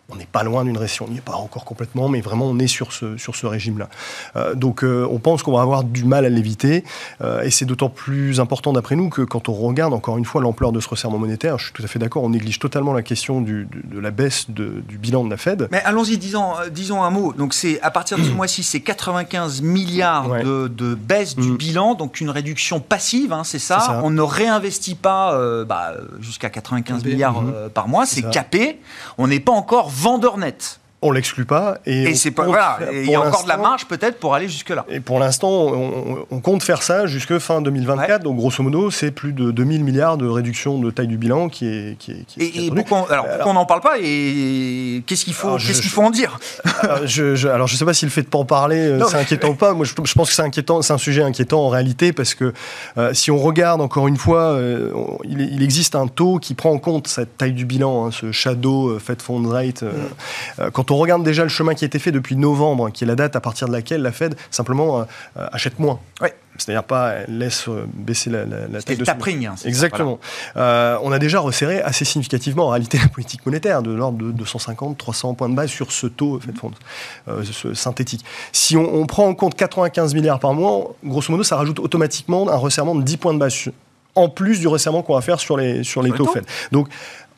on n'est pas loin d'une récession, on n'y est pas encore complètement, mais vraiment on est sur ce, sur ce régime-là. Euh, donc euh, on pense qu'on va avoir du mal à l'éviter, euh, et c'est d'autant plus important d'après nous que quand on regarde encore une fois l'ampleur de ce resserrement monétaire, je suis tout à fait d'accord, on néglige totalement la question du, de, la baisse du bilan de la Fed. Mais allons-y, disons, disons un mot. Donc c'est à partir de ce mois-ci, c'est 95 milliards de, baisse du mm. bilan, donc une réduction passive, hein, c'est ça. On ne réinvestit pas bah, jusqu'à 95 milliards mm-hmm. par mois, c'est capé. On n'est pas encore vendeur net. On l'exclut pas. Et, c'est pas voilà. il y a encore de la marge peut-être pour aller jusque là. Et pour l'instant, on, compte faire ça jusque fin 2024. Donc grosso modo, c'est plus de 2000 milliards de réduction de taille du bilan qui est. Qui est, et, pourquoi, alors, pourquoi on n'en parle pas et qu'est-ce qu'il faut, qu'est-ce qu'il faut en dire? alors je, alors je sais pas si le fait de pas en parler, euh, c'est inquiétant ou pas. Moi, je, pense que c'est inquiétant, c'est un sujet inquiétant en réalité parce que euh, si on regarde encore une fois, euh, il, existe un taux qui prend en compte cette taille du bilan, hein, ce shadow Fed Fund Rate. Mm. quand on regarde déjà le chemin qui a été fait depuis novembre, qui est la date à partir de laquelle la Fed simplement euh, achète moins. C'est-à-dire pas laisse euh, baisser la, la, taille de tapering, hein, Exactement. Euh, on a déjà resserré assez significativement en réalité la politique monétaire de l'ordre de 250-300 points de base sur ce taux Fed Fund synthétique. Si on, prend en compte 95 milliards par mois, grosso modo, ça rajoute automatiquement un resserrement de 10 points de base en plus du resserrement qu'on va faire sur les, sur les taux Fed. Donc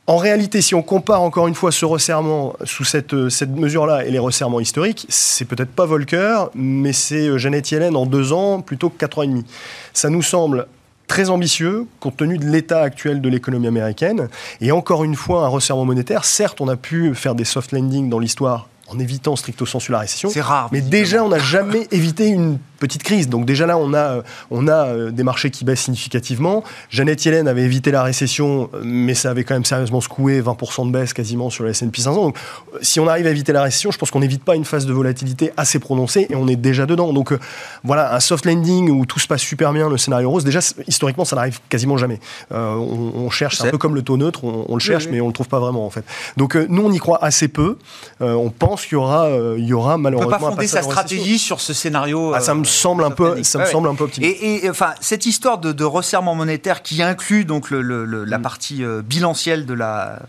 en réalité, si on compare encore une fois ce resserrement sous cette, cette mesure-là et les resserrements historiques, c'est peut-être pas Volcker, mais c'est euh, Jeannette Yellen en deux ans plutôt que quatre ans et demi. Ça nous semble très ambitieux compte tenu de l'état actuel de l'économie américaine. Et encore une fois, un resserrement monétaire. Certes, on a pu faire des soft landing dans l'histoire en évitant stricto sensu la récession. C'est rare. Mais déjà, on n'a jamais évité une petite crise. Donc déjà là, on a, on a euh, des marchés qui baissent significativement. Jeannette Yellen avait évité la récession, mais ça avait quand même sérieusement secoué 20% de baisse quasiment sur le S&P 500. Donc si on arrive à éviter la récession, je pense qu'on n'évite pas une phase de volatilité assez prononcée et on est déjà dedans. Donc euh, voilà, un soft landing où tout se passe super bien, le scénario rose, déjà historiquement, ça n'arrive quasiment jamais. Euh, on, cherche, c'est un peu comme le taux neutre, on, le cherche, mais on le trouve pas vraiment en fait. Donc nous, on y croit assez peu. on pense qu'il y aura, il y aura malheureusement. On peut pas fonder sa stratégie sur ce scénario. Ah, ça me semble un peu, ça me semble un peu optimiste. Et, enfin, cette histoire de, resserrement monétaire qui inclut donc la mm. partie euh, bilancielle de la,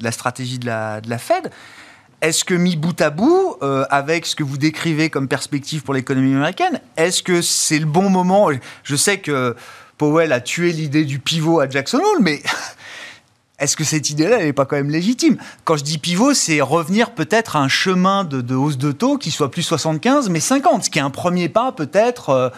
la stratégie de la, de la Fed. Est-ce que mis bout à bout, euh, avec ce que vous décrivez comme perspective pour l'économie américaine, est-ce que c'est le bon moment? Je sais que Powell a tué l'idée du pivot à Jackson Hole, mais est-ce que cette idée-là, n'est pas quand même légitime? Quand je dis pivot, c'est revenir peut-être à un chemin de, hausse de taux qui soit plus 75, mais 50, ce qui est un premier pas peut-être euh,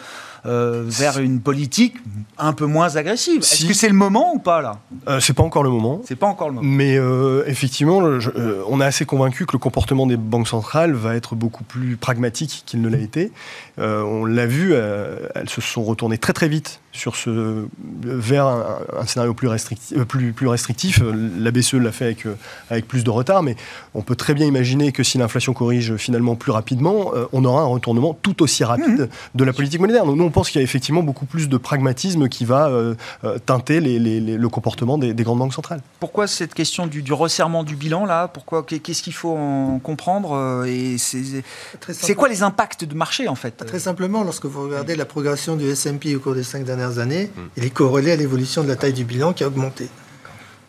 euh, vers une politique un peu moins agressive. Est-ce que c'est le moment ou pas là? Euh, C'est pas encore le moment. C'est pas encore le moment. Mais euh, effectivement, on est assez convaincu que le comportement des banques centrales va être beaucoup plus pragmatique qu'il ne l'a été. on l'a vu, elles se sont retournées très très vite sur ce, vers un, scénario plus restrictif, plus, plus restrictif. La BCE l'a fait avec, avec plus de retard, mais on peut très bien imaginer que si l'inflation corrige finalement plus rapidement, on aura un retournement tout aussi rapide mmh. de la politique monétaire. Donc nous, on pense qu'il y a effectivement beaucoup plus de pragmatisme qui va euh, euh, teinter le comportement des, grandes banques centrales. Pourquoi cette question du, resserrement du bilan là? Pourquoi Qu'est-ce qu'il faut en comprendre euh, Et c'est quoi les impacts de marché en fait? Très simplement, lorsque vous regardez la progression du S&P au cours des cinq dernières années, hmm. il est corrélé à l'évolution de la taille du bilan qui a augmenté.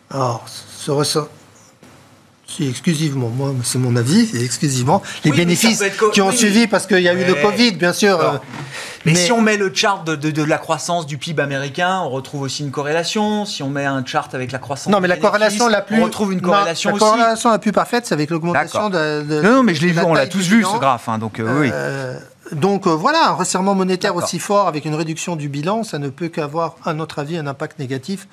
Alors, ce, ressort, si, exclusivement, moi, c'est mon avis, exclusivement les bénéfices qui ont suivi parce qu'il y a eu le Covid, bien sûr. Mais, si on met le chart de, la croissance du PIB américain, on retrouve aussi une corrélation. Si on met un chart avec la croissance, non, mais la corrélation la plus, on retrouve une corrélation aussi. La corrélation la plus parfaite, c'est avec l'augmentation de, Non, non, mais je l'ai vu, on l'a tous vu ce graphe, hein, donc euh, oui. Euh, donc voilà, un resserrement monétaire aussi fort avec une réduction du bilan, ça ne peut qu'avoir, à notre avis, un impact négatif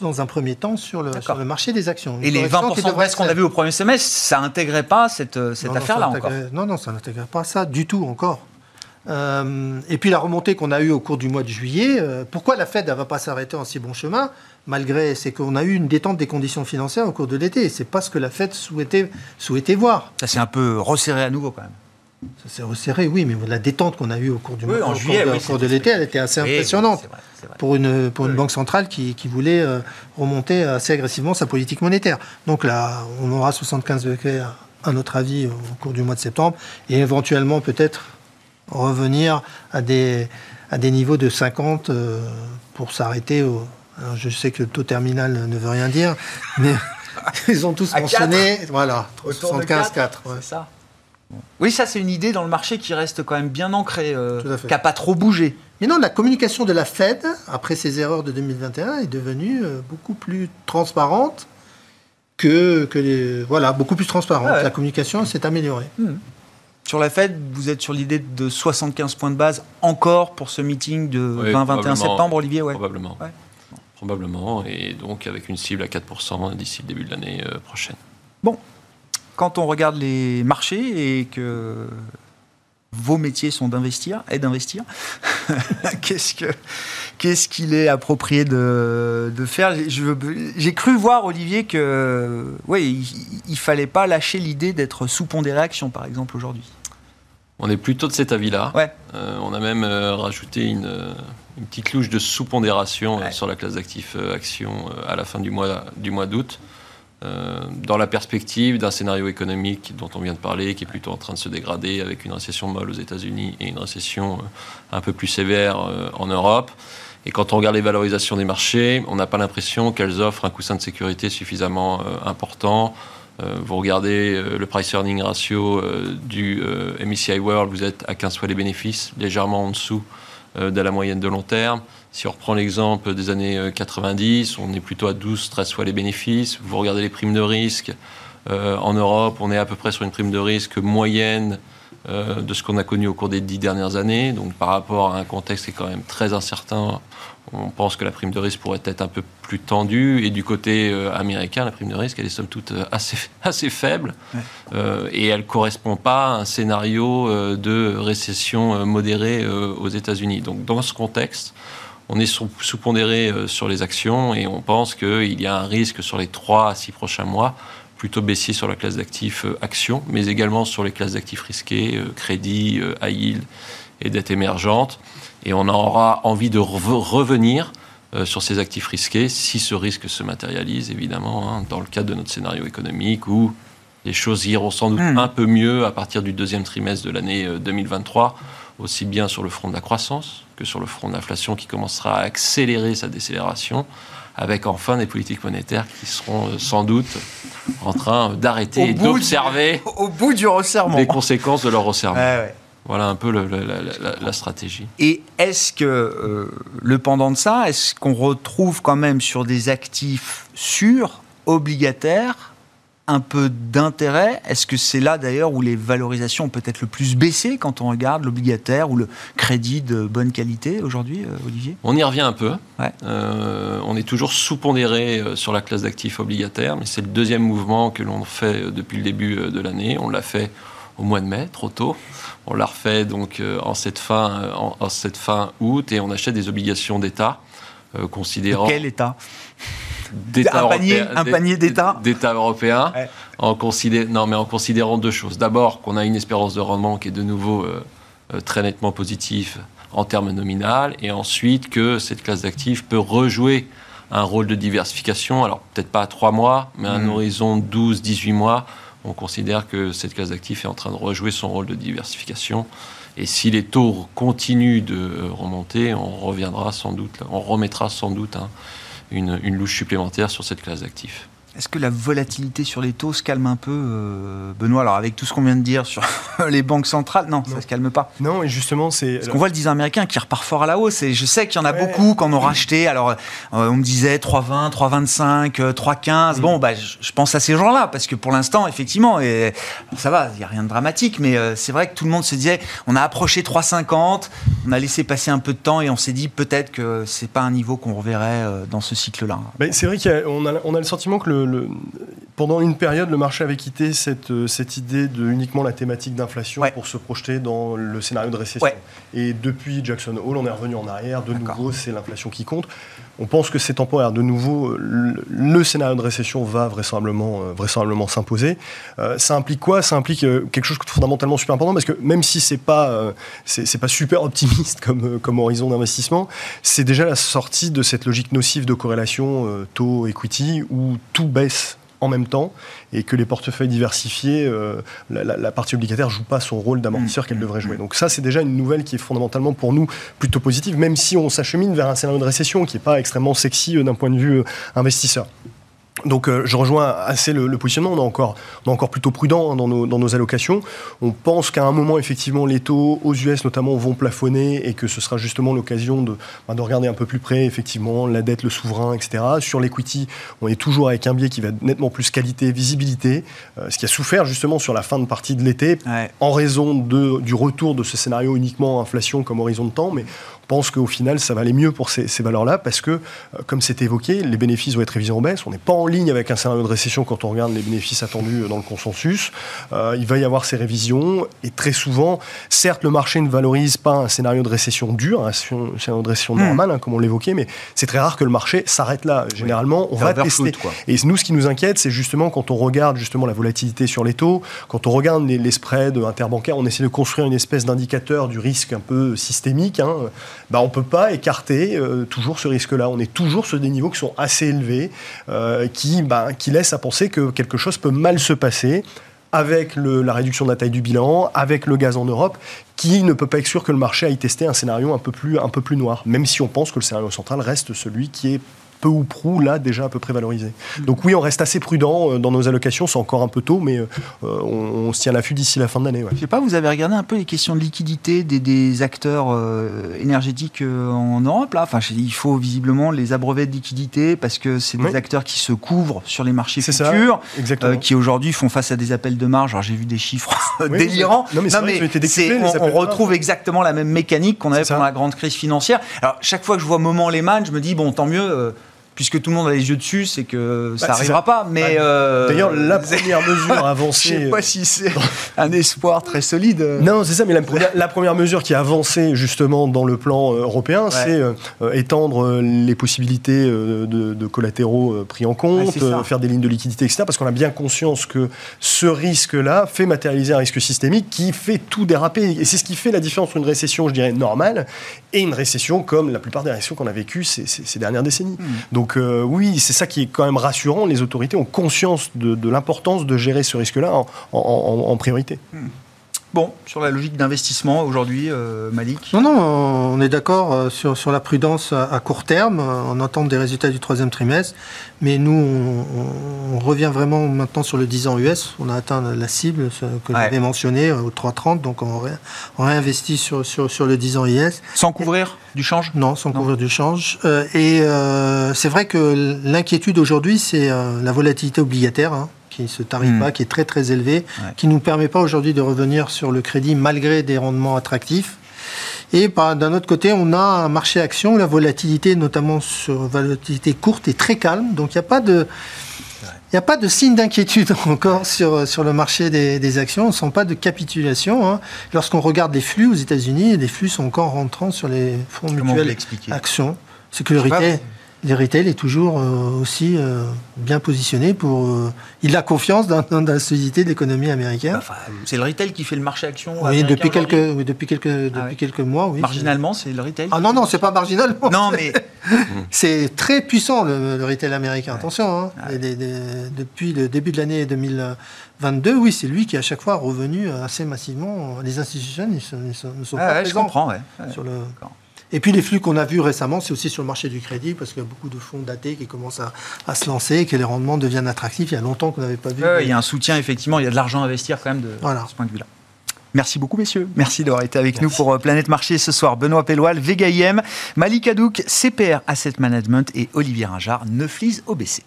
dans un premier temps sur le, marché des actions. Et les 20% de baisse qu'on a vu au premier semestre, ça n'intégrait pas cette, euh, cette affaire-là encore Non, non, ça n'intégrait pas ça du tout encore. Euh, et puis la remontée qu'on a eue au cours du mois de juillet, euh, pourquoi la Fed ne va pas s'arrêter en si bon chemin Malgré, c'est qu'on a eu une détente des conditions financières au cours de l'été. C'est pas ce que la Fed souhaitait, souhaitait voir. Ça s'est un peu resserré à nouveau quand même. Ça s'est resserré, oui, mais la détente qu'on a eue au cours du mois, en juillet, au cours de, l'été, elle était assez impressionnante pour une, pour une banque centrale qui, qui voulait euh, remonter assez agressivement sa politique monétaire. Donc là, on aura 75 degrés, à notre avis, au cours du mois de septembre, et éventuellement peut-être revenir à des, à des niveaux de 50 euh, pour s'arrêter. Au... je sais que le taux terminal ne veut rien dire, mais ils ont tous mentionné, voilà, 75, 4. C'est ça. Oui, ça c'est une idée dans le marché qui reste quand même bien ancrée, euh, qui n'a pas trop bougé. Mais non, la communication de la Fed, après ses erreurs de 2021, est devenue euh, beaucoup plus transparente que, que les, voilà, beaucoup plus transparente. Ah la communication s'est améliorée. Hmm. Sur la Fed, vous êtes sur l'idée de 75 points de base encore pour ce meeting de 20-21 septembre, Olivier ouais. Probablement. Probablement, et donc avec une cible à 4% d'ici le début de l'année euh, prochaine. Bon, quand on regarde les marchés et que vos métiers sont d'investir et d'investir, qu'est-ce que qu'est-ce qu'il est approprié de, faire? J'ai cru voir Olivier que oui, il, ne fallait pas lâcher l'idée d'être sous pondéré action par exemple aujourd'hui. On est plutôt de cet avis-là. Ouais. Euh, on a même euh, rajouté une, une, petite louche de sous-pondération euh, sur la classe d'actifs actions à la fin du mois du mois d'août. Euh, dans la perspective d'un scénario économique dont on vient de parler, qui est plutôt en train de se dégrader avec une récession molle aux États-Unis et une récession euh, un peu plus sévère euh, en Europe. Et quand on regarde les valorisations des marchés, on n'a pas l'impression qu'elles offrent un coussin de sécurité suffisamment important. Vous regardez le price earning ratio du MSCI World, vous êtes à 15 fois les bénéfices, légèrement en dessous de la moyenne de long terme. Si on reprend l'exemple des années 90, euh, on est plutôt à 12-13 fois les bénéfices. Vous regardez les primes de risque. Euh, en Europe, on est à peu près sur une prime de risque moyenne euh, de ce qu'on a connu au cours des dix dernières années. Donc par rapport à un contexte qui est quand même très incertain, on pense que la prime de risque pourrait être un peu plus tendue. Et du côté américain, la prime de risque, elle est somme toute assez, assez faible. et elle ne correspond pas à un scénario de récession modérée aux États-Unis. Donc dans ce contexte, on est sous-pondéré euh, sur les actions et on pense qu'il y a un risque sur les 3 à 6 prochains mois plutôt baissier sur la classe d'actifs euh, actions, mais également sur les classes d'actifs risqués, euh, crédit, high yield et dette émergente. Et on aura envie de revenir sur ces actifs risqués si ce risque se matérialise, évidemment, hein, dans le cadre de notre scénario économique où les choses iront sans doute hmm. un peu mieux à partir du deuxième trimestre de l'année 2023 aussi bien sur le front de la croissance que sur le front de l'inflation qui commencera à accélérer sa décélération, avec enfin des politiques monétaires qui seront euh, sans doute en train d'arrêter et d'observer au bout du resserrement les conséquences de leur resserrement. Voilà un peu le, la, la, la, la, stratégie. Et est-ce que euh, le pendant de ça, est-ce qu'on retrouve quand même sur des actifs sûrs, obligataires, un peu d'intérêt? Est-ce que c'est là d'ailleurs où les valorisations ont peut-être le plus baissé quand on regarde l'obligataire ou le crédit de bonne qualité aujourd'hui, euh, Olivier? On y revient un peu. Ouais. Euh, on est toujours sous-pondéré sur la classe d'actifs obligataires, mais c'est le deuxième mouvement que l'on fait depuis le début de l'année. On l'a fait au mois de mai, trop tôt. On l'a refait donc en cette fin, en, en, cette fin août et on achète des obligations d'État euh, considérant. Quel État? d'État un panier, un panier d'État? d'État européen, ouais. en considé... non mais en considérant deux choses. D'abord qu'on a une espérance de rendement qui est de nouveau euh, euh, très nettement positive en termes nominal, et ensuite que cette classe d'actifs peut rejouer un rôle de diversification. Alors peut-être pas à trois mois, mais à un mmh. horizon 12-18 mois. On considère que cette classe d'actifs est en train de rejouer son rôle de diversification. Et si les taux continuent de remonter, on remettra sans doute hein, une, louche supplémentaire sur cette classe d'actifs. Est-ce que la volatilité sur les taux se calme un peu, euh, Benoît Alors avec tout ce qu'on vient de dire sur les banques centrales, non, non. ça se calme pas. Non, et justement, c'est. Parce qu'on voit le 10 américain qui repart fort à la hausse. Et je sais qu'il y en a ouais. beaucoup qu'on a racheté. Alors, euh, on me disait 3,20, 3,25, 3,15. Mmh. Bon, bah, je, pense à ces gens-là parce que pour l'instant, effectivement, et, ça va, il n'y a rien de dramatique. Mais euh, c'est vrai que tout le monde se disait, on a approché 3,50, on a laissé passer un peu de temps et on s'est dit peut-être que c'est pas un niveau qu'on reverrait dans ce cycle-là. Ben, c'est vrai qu'on a, on a le sentiment que le, le, pendant une période, le marché avait quitté cette, euh, cette idée de uniquement la thématique d'inflation ouais. pour se projeter dans le scénario de récession. Ouais. Et depuis Jackson Hole, on est revenu en arrière. De nouveau, c'est l'inflation qui compte. On pense que c'est temporaire. De nouveau, le, le, scénario de récession va vraisemblablement, euh, vraisemblablement s'imposer. Euh, ça implique quoi? Ça implique euh, quelque chose de fondamentalement super important parce que même si c'est pas, euh, c'est pas super optimiste comme, comme horizon d'investissement, c'est déjà la sortie de cette logique nocive de corrélation euh, taux-equity où tout baisse en même temps et que les portefeuilles diversifiés, euh, la, la, la, partie obligataire joue pas son rôle d'amortisseur mmh. qu'elle devrait jouer. Donc ça, c'est déjà une nouvelle qui est fondamentalement pour nous plutôt positive, même si on s'achemine vers un scénario de récession qui n'est pas extrêmement sexy euh, d'un point de vue euh, investisseur. Donc euh, je rejoins assez le, le, positionnement, on est encore, on est encore plutôt prudent hein, dans, nos, dans, nos, allocations. On pense qu'à un moment, effectivement, les taux aux US notamment vont plafonner et que ce sera justement l'occasion de, bah, de, regarder un peu plus près, effectivement, la dette, le souverain, etc. Sur l'equity, on est toujours avec un biais qui va nettement plus qualité, visibilité, euh, ce qui a souffert justement sur la fin de partie de l'été, ouais. en raison de, du retour de ce scénario uniquement inflation comme horizon de temps, mais pense qu'au final, ça va aller mieux pour ces, ces valeurs-là parce que, euh, comme c'était évoqué, les bénéfices vont être révisés en baisse. On n'est pas en ligne avec un scénario de récession quand on regarde les bénéfices attendus dans le consensus. Euh, il va y avoir ces révisions et très souvent, certes, le marché ne valorise pas un scénario de récession dur, un scénario de récession mmh. normal, hein, comme on l'évoquait, mais c'est très rare que le marché s'arrête là. Généralement, on va tester. Et nous, ce qui nous inquiète, c'est justement quand on regarde justement la volatilité sur les taux, quand on regarde les, les spreads interbancaires, on essaie de construire une espèce d'indicateur du risque un peu systémique. Hein bah, on ne peut pas écarter euh, toujours ce risque-là. On est toujours sur des niveaux qui sont assez élevés, euh, qui, bah, qui laissent à penser que quelque chose peut mal se passer avec la réduction de la taille du bilan, avec le gaz en Europe, qui ne peut pas exclure que le marché aille tester un scénario un peu plus noir, même si on pense que le scénario central reste celui qui est peu ou prou là déjà à peu près valorisé. Donc oui, on reste assez prudent dans nos allocations, c'est encore un peu tôt, mais euh, on, on, se tient à l'affût d'ici la fin de l'année. Ouais. Je sais pas, vous avez regardé un peu les questions de liquidité des, des acteurs euh, énergétiques euh, en Europe là? Enfin, il faut visiblement les abreuver de liquidité parce que c'est des oui. acteurs qui se couvrent sur les marchés futurs, euh, qui aujourd'hui font face à des appels de marge. Alors j'ai vu des chiffres oui, délirants. Non mais, non, mais on, on retrouve exactement la même mécanique qu'on avait pendant la grande crise financière. Alors chaque fois que je vois Moment Lehman, je me dis bon, tant mieux euh, puisque tout le monde a les yeux dessus, c'est que ça n'arrivera bah, pas. Mais bah, euh, d'ailleurs, la première mesure avancée. Je sais pas si c'est un espoir très solide. Non, c'est ça. Mais la première, la première, mesure qui a avancé justement dans le plan européen, ouais. c'est euh, étendre les possibilités de, de, collatéraux pris en compte, ouais, faire des lignes de liquidité, etc. Parce qu'on a bien conscience que ce risque-là fait matérialiser un risque systémique qui fait tout déraper. Et c'est ce qui fait la différence entre une récession, je dirais, normale et une récession comme la plupart des récessions qu'on a vécues ces, ces, ces, dernières décennies. Mmh. Donc euh, oui, c'est ça qui est quand même rassurant. Les autorités ont conscience de, l'importance de gérer ce risque-là en, priorité. Mmh. Bon, sur la logique d'investissement aujourd'hui, euh, Malik Non, non, on est d'accord euh, sur, sur la prudence à, court terme. On attend des résultats du troisième trimestre. Mais nous, on, revient vraiment maintenant sur le 10 ans US. On a atteint la cible que j'avais mentionnée au 3,30. Donc on, réinvestit sur, sur, sur, le 10 ans US. Sans couvrir du change? Non, sans couvrir du change. et c'est vrai que l'inquiétude aujourd'hui, c'est la volatilité obligataire. Hein qui se tarit pas, hmm. qui est très très élevé, qui ne nous permet pas aujourd'hui de revenir sur le crédit malgré des rendements attractifs. Et d'un autre côté, on a un marché action où la volatilité, notamment sur volatilité courte, est très calme. Donc il n'y a pas de... Il n'y a pas de signe d'inquiétude encore sur, sur le marché des, actions. On ne sent pas de capitulation. Hein. Lorsqu'on regarde les flux aux États-Unis, les flux sont encore rentrants sur les fonds mutuels actions. Sécurité les retail est toujours euh, aussi euh, bien positionné pour. Euh, il a confiance dans, la solidité de l'économie américaine. c'est le retail qui fait le marché action. Oui, depuis quelques, depuis quelques, ah depuis quelques mois, oui. Marginalement, c'est le retail. Ah non, non, c'est pas marginalement. Non, mais c'est très puissant le, retail américain. Attention, hein. depuis le début de l'année 2022, oui, c'est lui qui à chaque fois revenu assez massivement. Les institutions ne sont, pas présents. Je comprends, Sur le... Et puis les flux qu'on a vus récemment, c'est aussi sur le marché du crédit, parce qu'il y a beaucoup de fonds datés qui commencent à, se lancer, et que les rendements deviennent attractifs. Il y a longtemps qu'on n'avait pas vu. il y a un soutien, effectivement, il y a de l'argent à investir quand même de, ce point de vue-là. Merci beaucoup, messieurs. Merci d'avoir été avec nous pour euh, Planète Marché ce soir. Benoît Pelloual, Vega IM, Malik Hadouk, CPR Asset Management et Olivier Ringard, Neuflis OBC.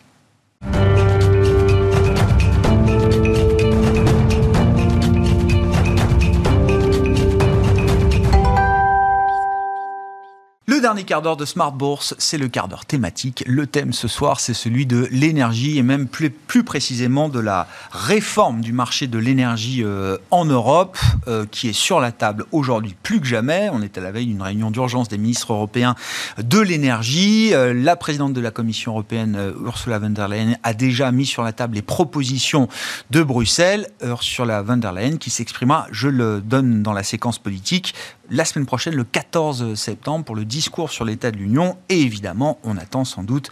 Dernier quart d'heure de Smart Bourse, c'est le quart d'heure thématique. Le thème ce soir, c'est celui de l'énergie et même plus, plus, précisément de la réforme du marché de l'énergie euh, en Europe euh, qui est sur la table aujourd'hui plus que jamais. On est à la veille d'une réunion d'urgence des ministres européens de l'énergie. Euh, la présidente de la Commission européenne, Ursula von der Leyen, a déjà mis sur la table les propositions de Bruxelles. Ursula von der Leyen qui s'exprima, je le donne dans la séquence politique, la semaine prochaine, le 14 septembre, pour le discours sur l'état de l'Union. Et évidemment, on attend sans doute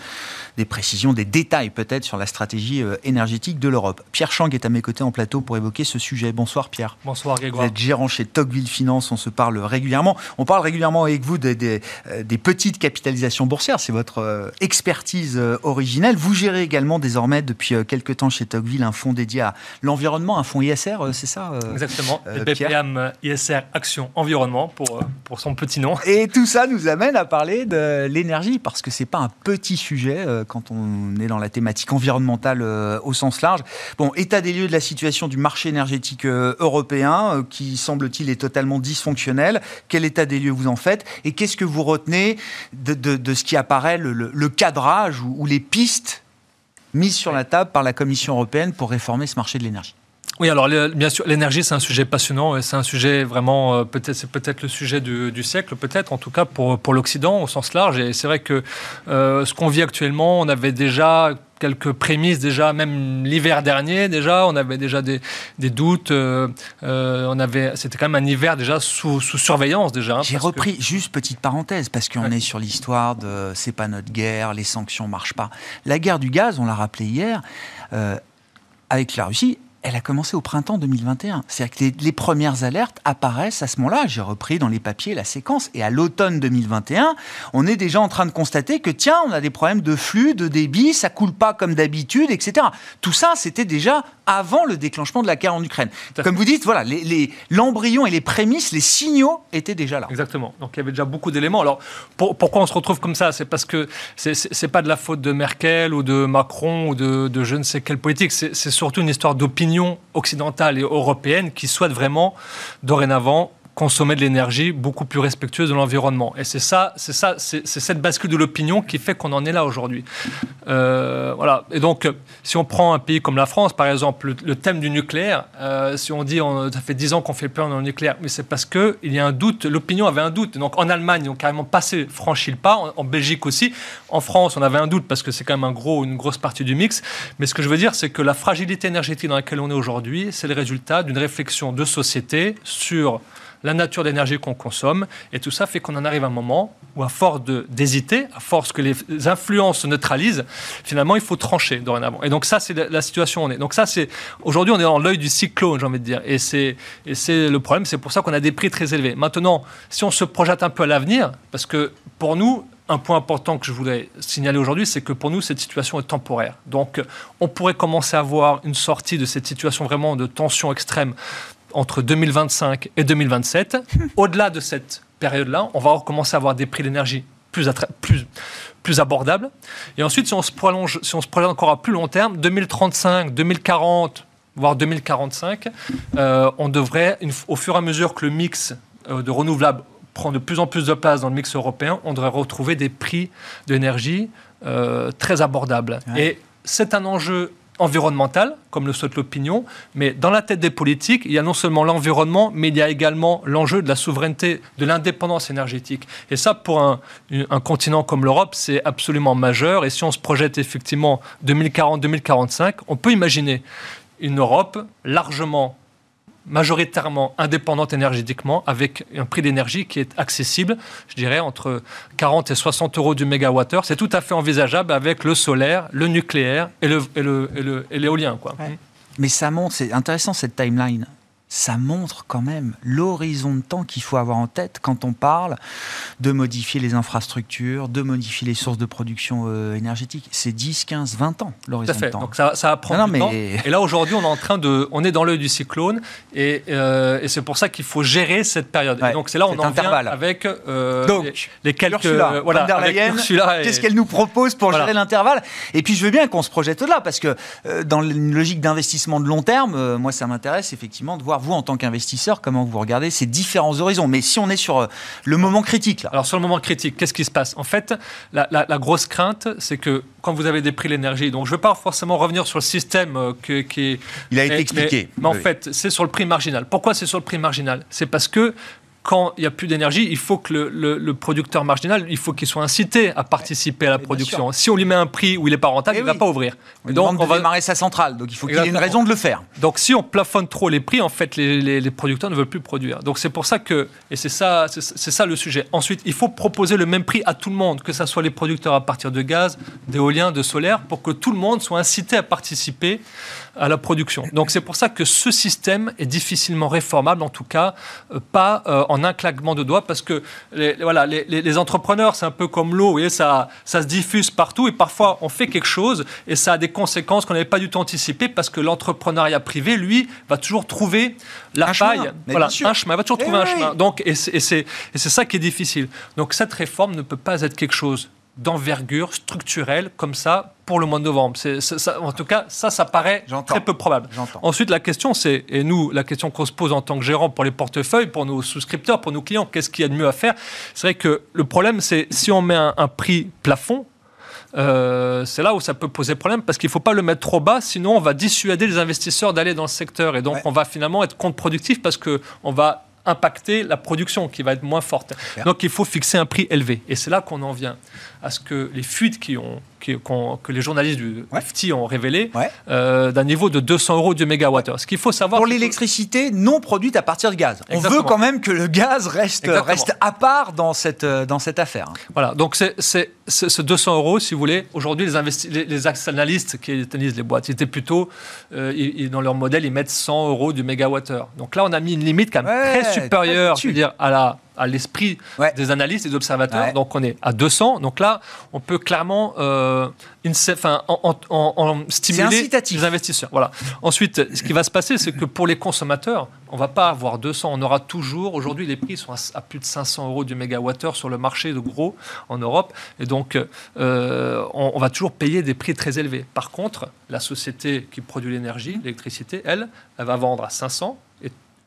des précisions, des détails peut-être sur la stratégie euh, énergétique de l'Europe. Pierre Chang est à mes côtés en plateau pour évoquer ce sujet. Bonsoir Pierre. Bonsoir Grégoire. Vous êtes gérant chez Tocqueville Finance, on se parle régulièrement. On parle régulièrement avec vous des, euh, petites capitalisations boursières, c'est votre euh, expertise originelle. Vous gérez également désormais depuis quelques temps chez Tocqueville un fonds dédié à l'environnement, un fonds ISR, c'est ça Exactement, le BPM ISR Action Environnement pour, euh, pour son petit nom. Et tout ça nous amène à parler de l'énergie, parce que c'est pas un petit sujet euh, quand on est dans la thématique environnementale euh, au sens large. Bon, état des lieux de la situation du marché énergétique européen, qui semble-t-il est totalement dysfonctionnel. Quel état des lieux vous en faites? Et qu'est-ce que vous retenez de, ce qui apparaît le, cadrage ou les pistes mises sur la table par la Commission européenne pour réformer ce marché de l'énergie? Oui, alors bien sûr, l'énergie, c'est un sujet passionnant et c'est un sujet vraiment, euh, peut-être, c'est peut-être le sujet du, siècle, peut-être, en tout cas pour, pour l'Occident au sens large. Et c'est vrai que euh, ce qu'on vit actuellement, on avait déjà quelques prémices déjà, même l'hiver dernier déjà, on avait déjà des, des doutes. Euh, on avait, c'était quand même un hiver déjà sous, sous surveillance déjà. Hein, J'ai repris juste petite parenthèse parce qu'on est sur l'histoire de c'est pas notre guerre, les sanctions marchent pas. La guerre du gaz, on l'a rappelé hier, avec la Russie, elle a commencé au printemps 2021. C'est-à-dire que les, premières alertes apparaissent à ce moment-là. J'ai repris dans les papiers la séquence. Et à l'automne 2021, on est déjà en train de constater que, tiens, on a des problèmes de flux, de débit, ça coule pas comme d'habitude, etc. Tout ça, c'était déjà avant le déclenchement de la guerre en Ukraine. Comme vous dites, voilà, l'embryon et les prémices, les signaux étaient déjà là. Exactement. Donc il y avait déjà beaucoup d'éléments. Alors pourquoi on se retrouve comme ça? C'est parce que c'est pas de la faute de Merkel ou de Macron ou de, de je ne sais quelle politique. C'est surtout une histoire d'opinion occidentale et européenne qui souhaite vraiment dorénavant consommer de l'énergie beaucoup plus respectueuse de l'environnement. Et c'est ça, c'est ça, c'est cette bascule de l'opinion qui fait qu'on en est là aujourd'hui. Euh, voilà. Et donc, si on prend un pays comme la France, par exemple, le, thème du nucléaire, euh, si on dit, ça fait dix ans qu'on fait peur dans le nucléaire, mais c'est parce que il y a un doute. L'opinion avait un doute. Donc, en Allemagne, ils ont carrément passé, franchi le pas. En, en, Belgique aussi. En France, on avait un doute parce que c'est quand même un gros, une grosse partie du mix. Mais ce que je veux dire, c'est que la fragilité énergétique dans laquelle on est aujourd'hui, c'est le résultat d'une réflexion de société sur la nature d'énergie qu'on consomme. Et tout ça fait qu'on en arrive à un moment où, à force d'hésiter, à force que les influences se neutralisent, finalement, il faut trancher dorénavant. Et donc ça, c'est la, situation où on est. Donc ça, c'est aujourd'hui, on est dans l'œil du cyclone, j'ai envie de dire. Et c'est le problème. C'est pour ça qu'on a des prix très élevés. Maintenant, si on se projette un peu à l'avenir, parce que pour nous, un point important que je voulais signaler aujourd'hui, c'est que pour nous, cette situation est temporaire. Donc, on pourrait commencer à voir une sortie de cette situation vraiment de tension extrême entre 2025 et 2027. Au-delà de cette période-là, on va commencer à avoir des prix d'énergie plus, plus, plus abordables. Et ensuite, si on se prolonge, si on se projette encore à plus long terme, 2035, 2040, voire 2045, euh, on devrait, au fur et à mesure que le mix euh, de renouvelables prend de plus en plus de place dans le mix européen, on devrait retrouver des prix d'énergie euh, très abordables. Et c'est un enjeu environnemental, comme le souhaite l'opinion, mais dans la tête des politiques, il y a non seulement l'environnement, mais il y a également l'enjeu de la souveraineté, de l'indépendance énergétique. Et ça, pour un, un continent comme l'Europe, c'est absolument majeur. Et si on se projette effectivement 2040-2045, on peut imaginer une Europe largement majoritairement indépendante énergétiquement, avec un prix d'énergie qui est accessible, je dirais entre 40 et 60 euros du mégawattheure. C'est tout à fait envisageable avec le solaire, le nucléaire et l'éolien. Le, Mais ça c'est intéressant cette timeline ça montre quand même l'horizon de temps qu'il faut avoir en tête quand on parle de modifier les infrastructures, de modifier les sources de production euh, énergétique. C'est 10, 15, 20 ans l'horizon de temps. Donc ça, ça va prendre du temps. Et là aujourd'hui, on est en train de, on est dans l'œil du cyclone et, euh, et c'est pour ça qu'il faut gérer cette période. donc c'est là où on en vient avec euh, donc, les, quelques Ursula, voilà, qu'est-ce qu'elle nous propose pour gérer l'intervalle? Et puis je veux bien qu'on se projette là parce que dans une logique d'investissement de long terme, moi ça m'intéresse effectivement de voir vous, en tant qu'investisseur, comment vous regardez ces différents horizons? Mais si on est sur euh, le moment critique, là. Alors, sur le moment critique, qu'est-ce qui se passe? En fait, la, grosse crainte, c'est que quand vous avez des prix de l'énergie, donc je ne veux pas forcément revenir sur le système euh, qui, Il a été expliqué. Mais, en fait, c'est sur le prix marginal. Pourquoi c'est sur le prix marginal? C'est parce que quand il n'y a plus d'énergie, il faut que le, producteur marginal, il faut qu'il soit incité à participer à la production. Si on lui met un prix où il n'est pas rentable, eh il ne va pas ouvrir. donc on va démarrer sa centrale, donc il faut qu'il ait une raison de le faire. Donc si on plafonne trop les prix, en fait, les, producteurs ne veulent plus produire. Donc c'est pour ça que, et c'est ça, c'est ça le sujet. Ensuite, il faut proposer le même prix à tout le monde, que ce soit les producteurs à partir de gaz, d'éolien, de solaire, pour que tout le monde soit incité à participer à la production. Donc c'est pour ça que ce système est difficilement réformable, en tout cas euh, pas euh, en un claquement de doigts, parce que les, voilà, les, entrepreneurs, c'est un peu comme l'eau, ça, ça se diffuse partout, et parfois on fait quelque chose, et ça a des conséquences qu'on n'avait pas du tout anticipées, parce que l'entrepreneuriat privé, lui, va toujours trouver la un faille, voilà, un chemin, il va toujours trouver un chemin. Donc, et c'est ça qui est difficile. Donc cette réforme ne peut pas être quelque chose d'envergure structurelle comme ça pour le mois de novembre. en tout cas, ça, ça paraît très peu probable. Ensuite, la question, c'est, et nous, la question qu'on se pose en tant que gérant pour les portefeuilles, pour nos souscripteurs, pour nos clients, qu'est-ce qu'il y a de mieux à faire? C'est vrai que le problème, c'est si on met un, prix plafond, euh, c'est là où ça peut poser problème parce qu'il ne faut pas le mettre trop bas, sinon on va dissuader les investisseurs d'aller dans le secteur et donc on va finalement être contre-productif parce qu'on va impacter la production qui va être moins forte. Donc il faut fixer un prix élevé. Et c'est là qu'on en vient à ce que les fuites qui ont, que les journalistes du FT ont révélé euh, d'un niveau de 200 euros du mégawattheure. Ce qu'il faut savoir. Pour l'électricité non produite à partir de gaz. On veut quand même que le gaz reste, reste à part dans cette, euh, dans cette affaire. Voilà, donc c'est ce 200 euros, si vous voulez. Aujourd'hui, les, les, analystes qui analysent les boîtes, ils étaient plutôt, euh, dans leur modèle, ils mettent 100 euros du mégawattheure. Donc là, on a mis une limite quand même très supérieure, je veux dire, à la à l'esprit des analystes et des observateurs. Donc on est à 200. Donc là, on peut clairement euh, enfin, en, stimuler les investisseurs. Voilà. Ensuite, ce qui va se passer, c'est que pour les consommateurs, on ne va pas avoir 200. On aura toujours, aujourd'hui, les prix sont à, plus de 500 euros du mégawattheure sur le marché de gros en Europe. Et donc, euh, on, va toujours payer des prix très élevés. Par contre, la société qui produit l'énergie, l'électricité, elle, elle va vendre à 500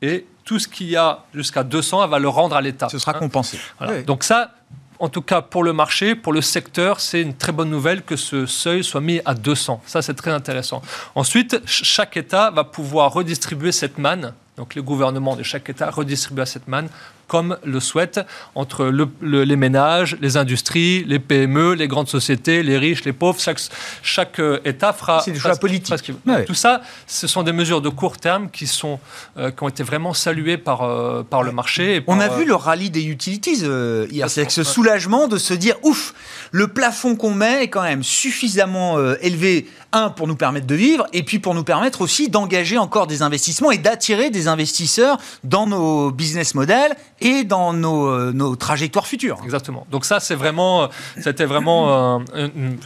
et, tout ce qu'il y a jusqu'à 200, elle va le rendre à l'État. Ce sera hein. compensé. Donc ça, en tout cas pour le marché, pour le secteur, c'est une très bonne nouvelle que ce seuil soit mis à 200. Ça, c'est très intéressant. Ensuite, chaque État va pouvoir redistribuer cette manne. Donc les gouvernements de chaque État redistribuent cette manne comme le souhaitent entre les ménages, les industries, les PME, les grandes sociétés, les riches, les pauvres. Chaque, chaque euh, État fera. C'est des choix politiques. Tout ça, ce sont des mesures de court terme qui, sont, euh, qui ont été vraiment saluées par, euh, par le marché. On a vu le rallye des utilities hier. C'est avec ce soulagement de se dire ouf, le plafond qu'on met est quand même suffisamment élevé pour nous permettre de vivre, et puis pour nous permettre aussi d'engager encore des investissements et d'attirer des investisseurs dans nos business models et dans nos, euh, nos trajectoires futures. Exactement. Donc ça, c'est vraiment, euh, c'était vraiment euh, une,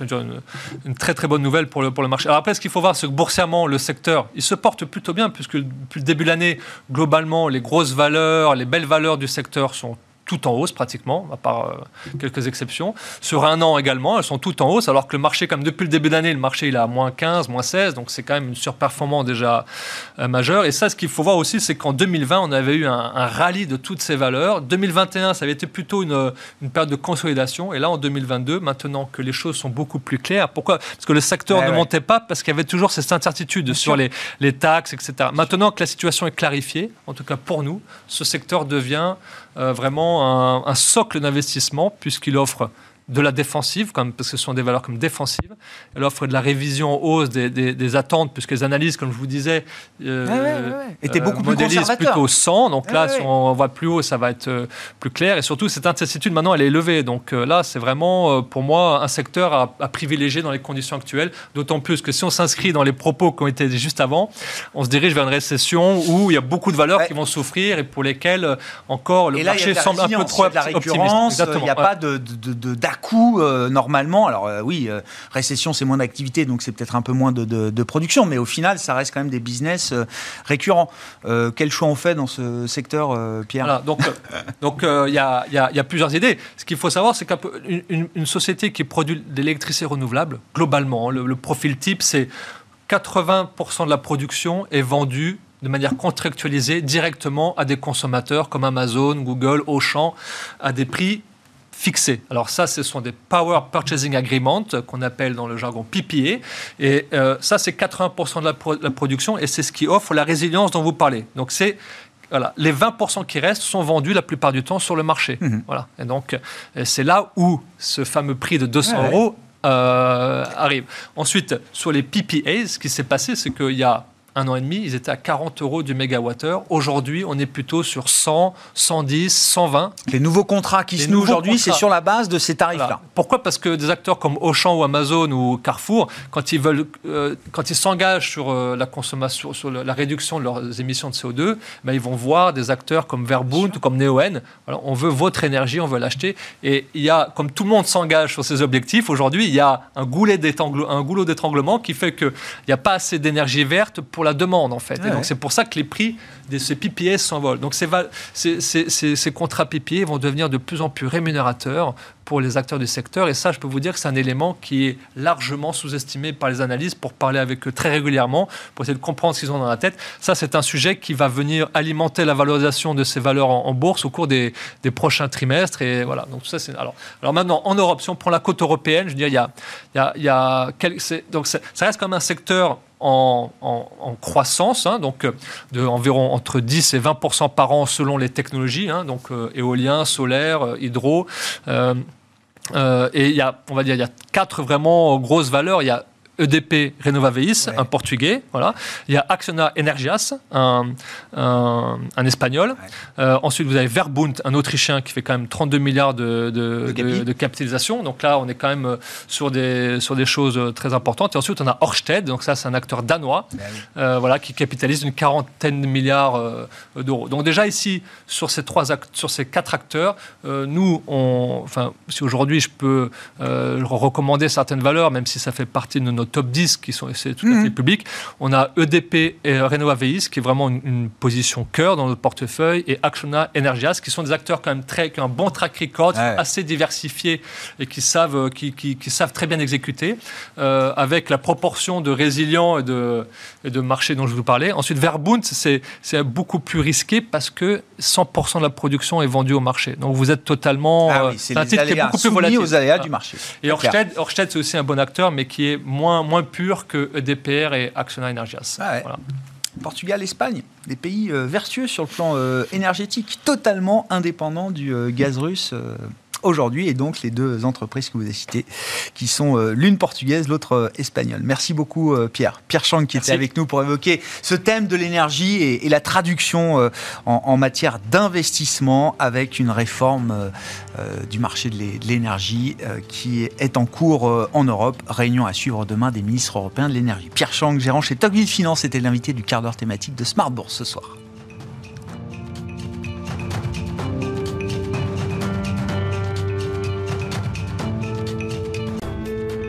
une, très très bonne nouvelle pour le, pour le marché. Alors après, ce qu'il faut voir, c'est que boursièrement, le secteur, il se porte plutôt bien, puisque depuis le début de l'année, globalement, les grosses valeurs, les belles valeurs du secteur sont tout en hausse pratiquement, à part euh, quelques exceptions. Sur un an également, elles sont toutes en hausse, alors que le marché, comme depuis le début d'année, le marché il est à moins 15, moins 16, donc c'est quand même une surperformance déjà euh, majeure. Et ça, ce qu'il faut voir aussi, c'est qu'en 2020, on avait eu un, rallye de toutes ces valeurs. 2021, ça avait été plutôt une, une, période de consolidation. Et là, en 2022, maintenant que les choses sont beaucoup plus claires, pourquoi? Parce que le secteur ne montait pas, parce qu'il y avait toujours cette incertitude sur les, les taxes, etc. Maintenant que la situation est clarifiée, en tout cas pour nous, ce secteur devient euh, vraiment un, un socle d'investissement puisqu'il offre de la défensive, comme, parce que ce sont des valeurs comme défensives. Elle offre de la révision hausse des, des, attentes, puisque les analyses, comme je vous disais, euh, étaient beaucoup plus conservateurs. plutôt 100. Donc là, si on voit plus haut, ça va être euh, plus clair. Et surtout, cette incertitude, maintenant, elle est élevée. Donc euh, là, c'est vraiment, euh, pour moi, un secteur à, à, privilégier dans les conditions actuelles. D'autant plus que si on s'inscrit dans les propos qui ont été juste avant, on se dirige vers une récession où il y a beaucoup de valeurs qui vont souffrir et pour lesquelles encore le marché semble un peu trop optimiste. Il n'y a pas de, de, de coût euh, normalement. Alors euh, oui, euh, récession, c'est moins d'activité, donc c'est peut-être un peu moins de, production, mais au final, ça reste quand même des business récurrents. quel choix on fait dans ce secteur, Pierre Donc, donc il y, a, plusieurs idées. Ce qu'il faut savoir, c'est qu'une une, société qui produit de l'électricité renouvelable, globalement, le, le profil type, c'est 80% de la production est vendue de manière contractualisée directement à des consommateurs comme Amazon, Google, Auchan, à des prix fixés. Alors ça, ce sont des Power Purchasing Agreements qu'on appelle dans le jargon PPA. Et euh, ça, c'est 80% de la, production et c'est ce qui offre la résilience dont vous parlez. Donc c'est voilà, les 20% qui restent sont vendus la plupart du temps sur le marché. Mhm. Voilà. Et donc, euh, c'est là où ce fameux prix de 200 euros euh, arrive. Ensuite, sur les PPAs, ce qui s'est passé, c'est qu'il y a un an et demi, ils étaient à 40 euros du mégawattheure. Aujourd'hui, on est plutôt sur 100, 110, 120. Les nouveaux contrats qui se nouent aujourd'hui, c'est sur la base de ces tarifs-là. Pourquoi? Parce que des acteurs comme Auchan ou Amazon ou Carrefour, quand ils veulent, euh, quand ils s'engagent sur euh, la consommation, sur la réduction de leurs émissions de CO2, ben, ils vont voir des acteurs comme Verbund ou comme Neoen. on veut votre énergie, on veut l'acheter. Et il y a, comme tout le monde s'engage sur ces objectifs, aujourd'hui, il y a un, goulet un goulot d'étranglement qui fait qu'il n'y a pas assez d'énergie verte pour la demande, en fait. et donc, c'est pour ça que les prix de ces PPS s'envolent. Donc, ces, ces, ces, contrats PPA vont devenir de plus en plus rémunérateurs pour les acteurs du secteur. Et ça, je peux vous dire que c'est un élément qui est largement sous-estimé par les analystes pour parler avec eux très régulièrement, pour essayer de comprendre ce qu'ils ont dans la tête. Ça, c'est un sujet qui va venir alimenter la valorisation de ces valeurs en, bourse au cours des, des, prochains trimestres. Et voilà. Donc, ça, c'est. Alors, alors maintenant, en Europe, si on prend la côte européenne, je veux dire, il y a. Il y a, il y a donc, ça reste comme un secteur en, croissance, hein, donc de environ entre 10 et 20% par an selon les technologies, hein, donc euh, éolien, solaire, euh, hydro. Euh, et il y a, on va dire, il y a quatre vraiment grosses valeurs. Il y a EDP Renovaveis, un portugais. Voilà. Il y a Acciona Energias, un, un, espagnol. Euh, ensuite, vous avez Verbund, un autrichien qui fait quand même 32 milliards de, de, capitalisation. Donc là, on est quand même euh, sur des, sur des choses euh, très importantes. Et ensuite, on a Orsted, donc ça, c'est un acteur danois, ben voilà, qui capitalise une quarantaine de milliards d'euros. Donc déjà ici, sur ces, trois sur ces quatre acteurs, nous, on, enfin, si aujourd'hui je peux recommander certaines valeurs, même si ça fait partie de notre top 10 qui sont c'est tout à fait public. On a EDP et Renault Avis qui est vraiment une, position cœur dans notre portefeuille et Actiona Energias qui sont des acteurs quand même très qui ont un bon track record, assez diversifié et qui savent euh, qui, qui, savent très bien exécuter euh, avec la proportion de résilients et de, et de marché dont je vous parlais. Ensuite, Verbund, c'est beaucoup plus risqué parce que 100% de la production est vendue au marché. Donc vous êtes totalement ah oui, euh, c'est un titre qui est beaucoup plus volatile. aux aléas du marché. Et Orsted, Orsted c'est aussi un bon acteur, mais qui est moins moins, pur que EDPR et Acciona Energias. Ah Portugal, Espagne. des pays vertueux sur le plan énergétique, totalement indépendants du gaz russe aujourd'hui, et donc les deux entreprises que vous avez citées, qui sont euh, l'une portugaise, l'autre euh, espagnole. Merci beaucoup euh, Pierre. Pierre Chang qui était avec nous pour évoquer ce thème de l'énergie et, la traduction en, matière d'investissement avec une réforme du marché de l'énergie qui est en cours en Europe. Réunion à suivre demain des ministres européens de l'énergie. Pierre Chang, gérant chez Tocqueville Finance, était l'invité du quart d'heure thématique de Smart Bourse ce soir.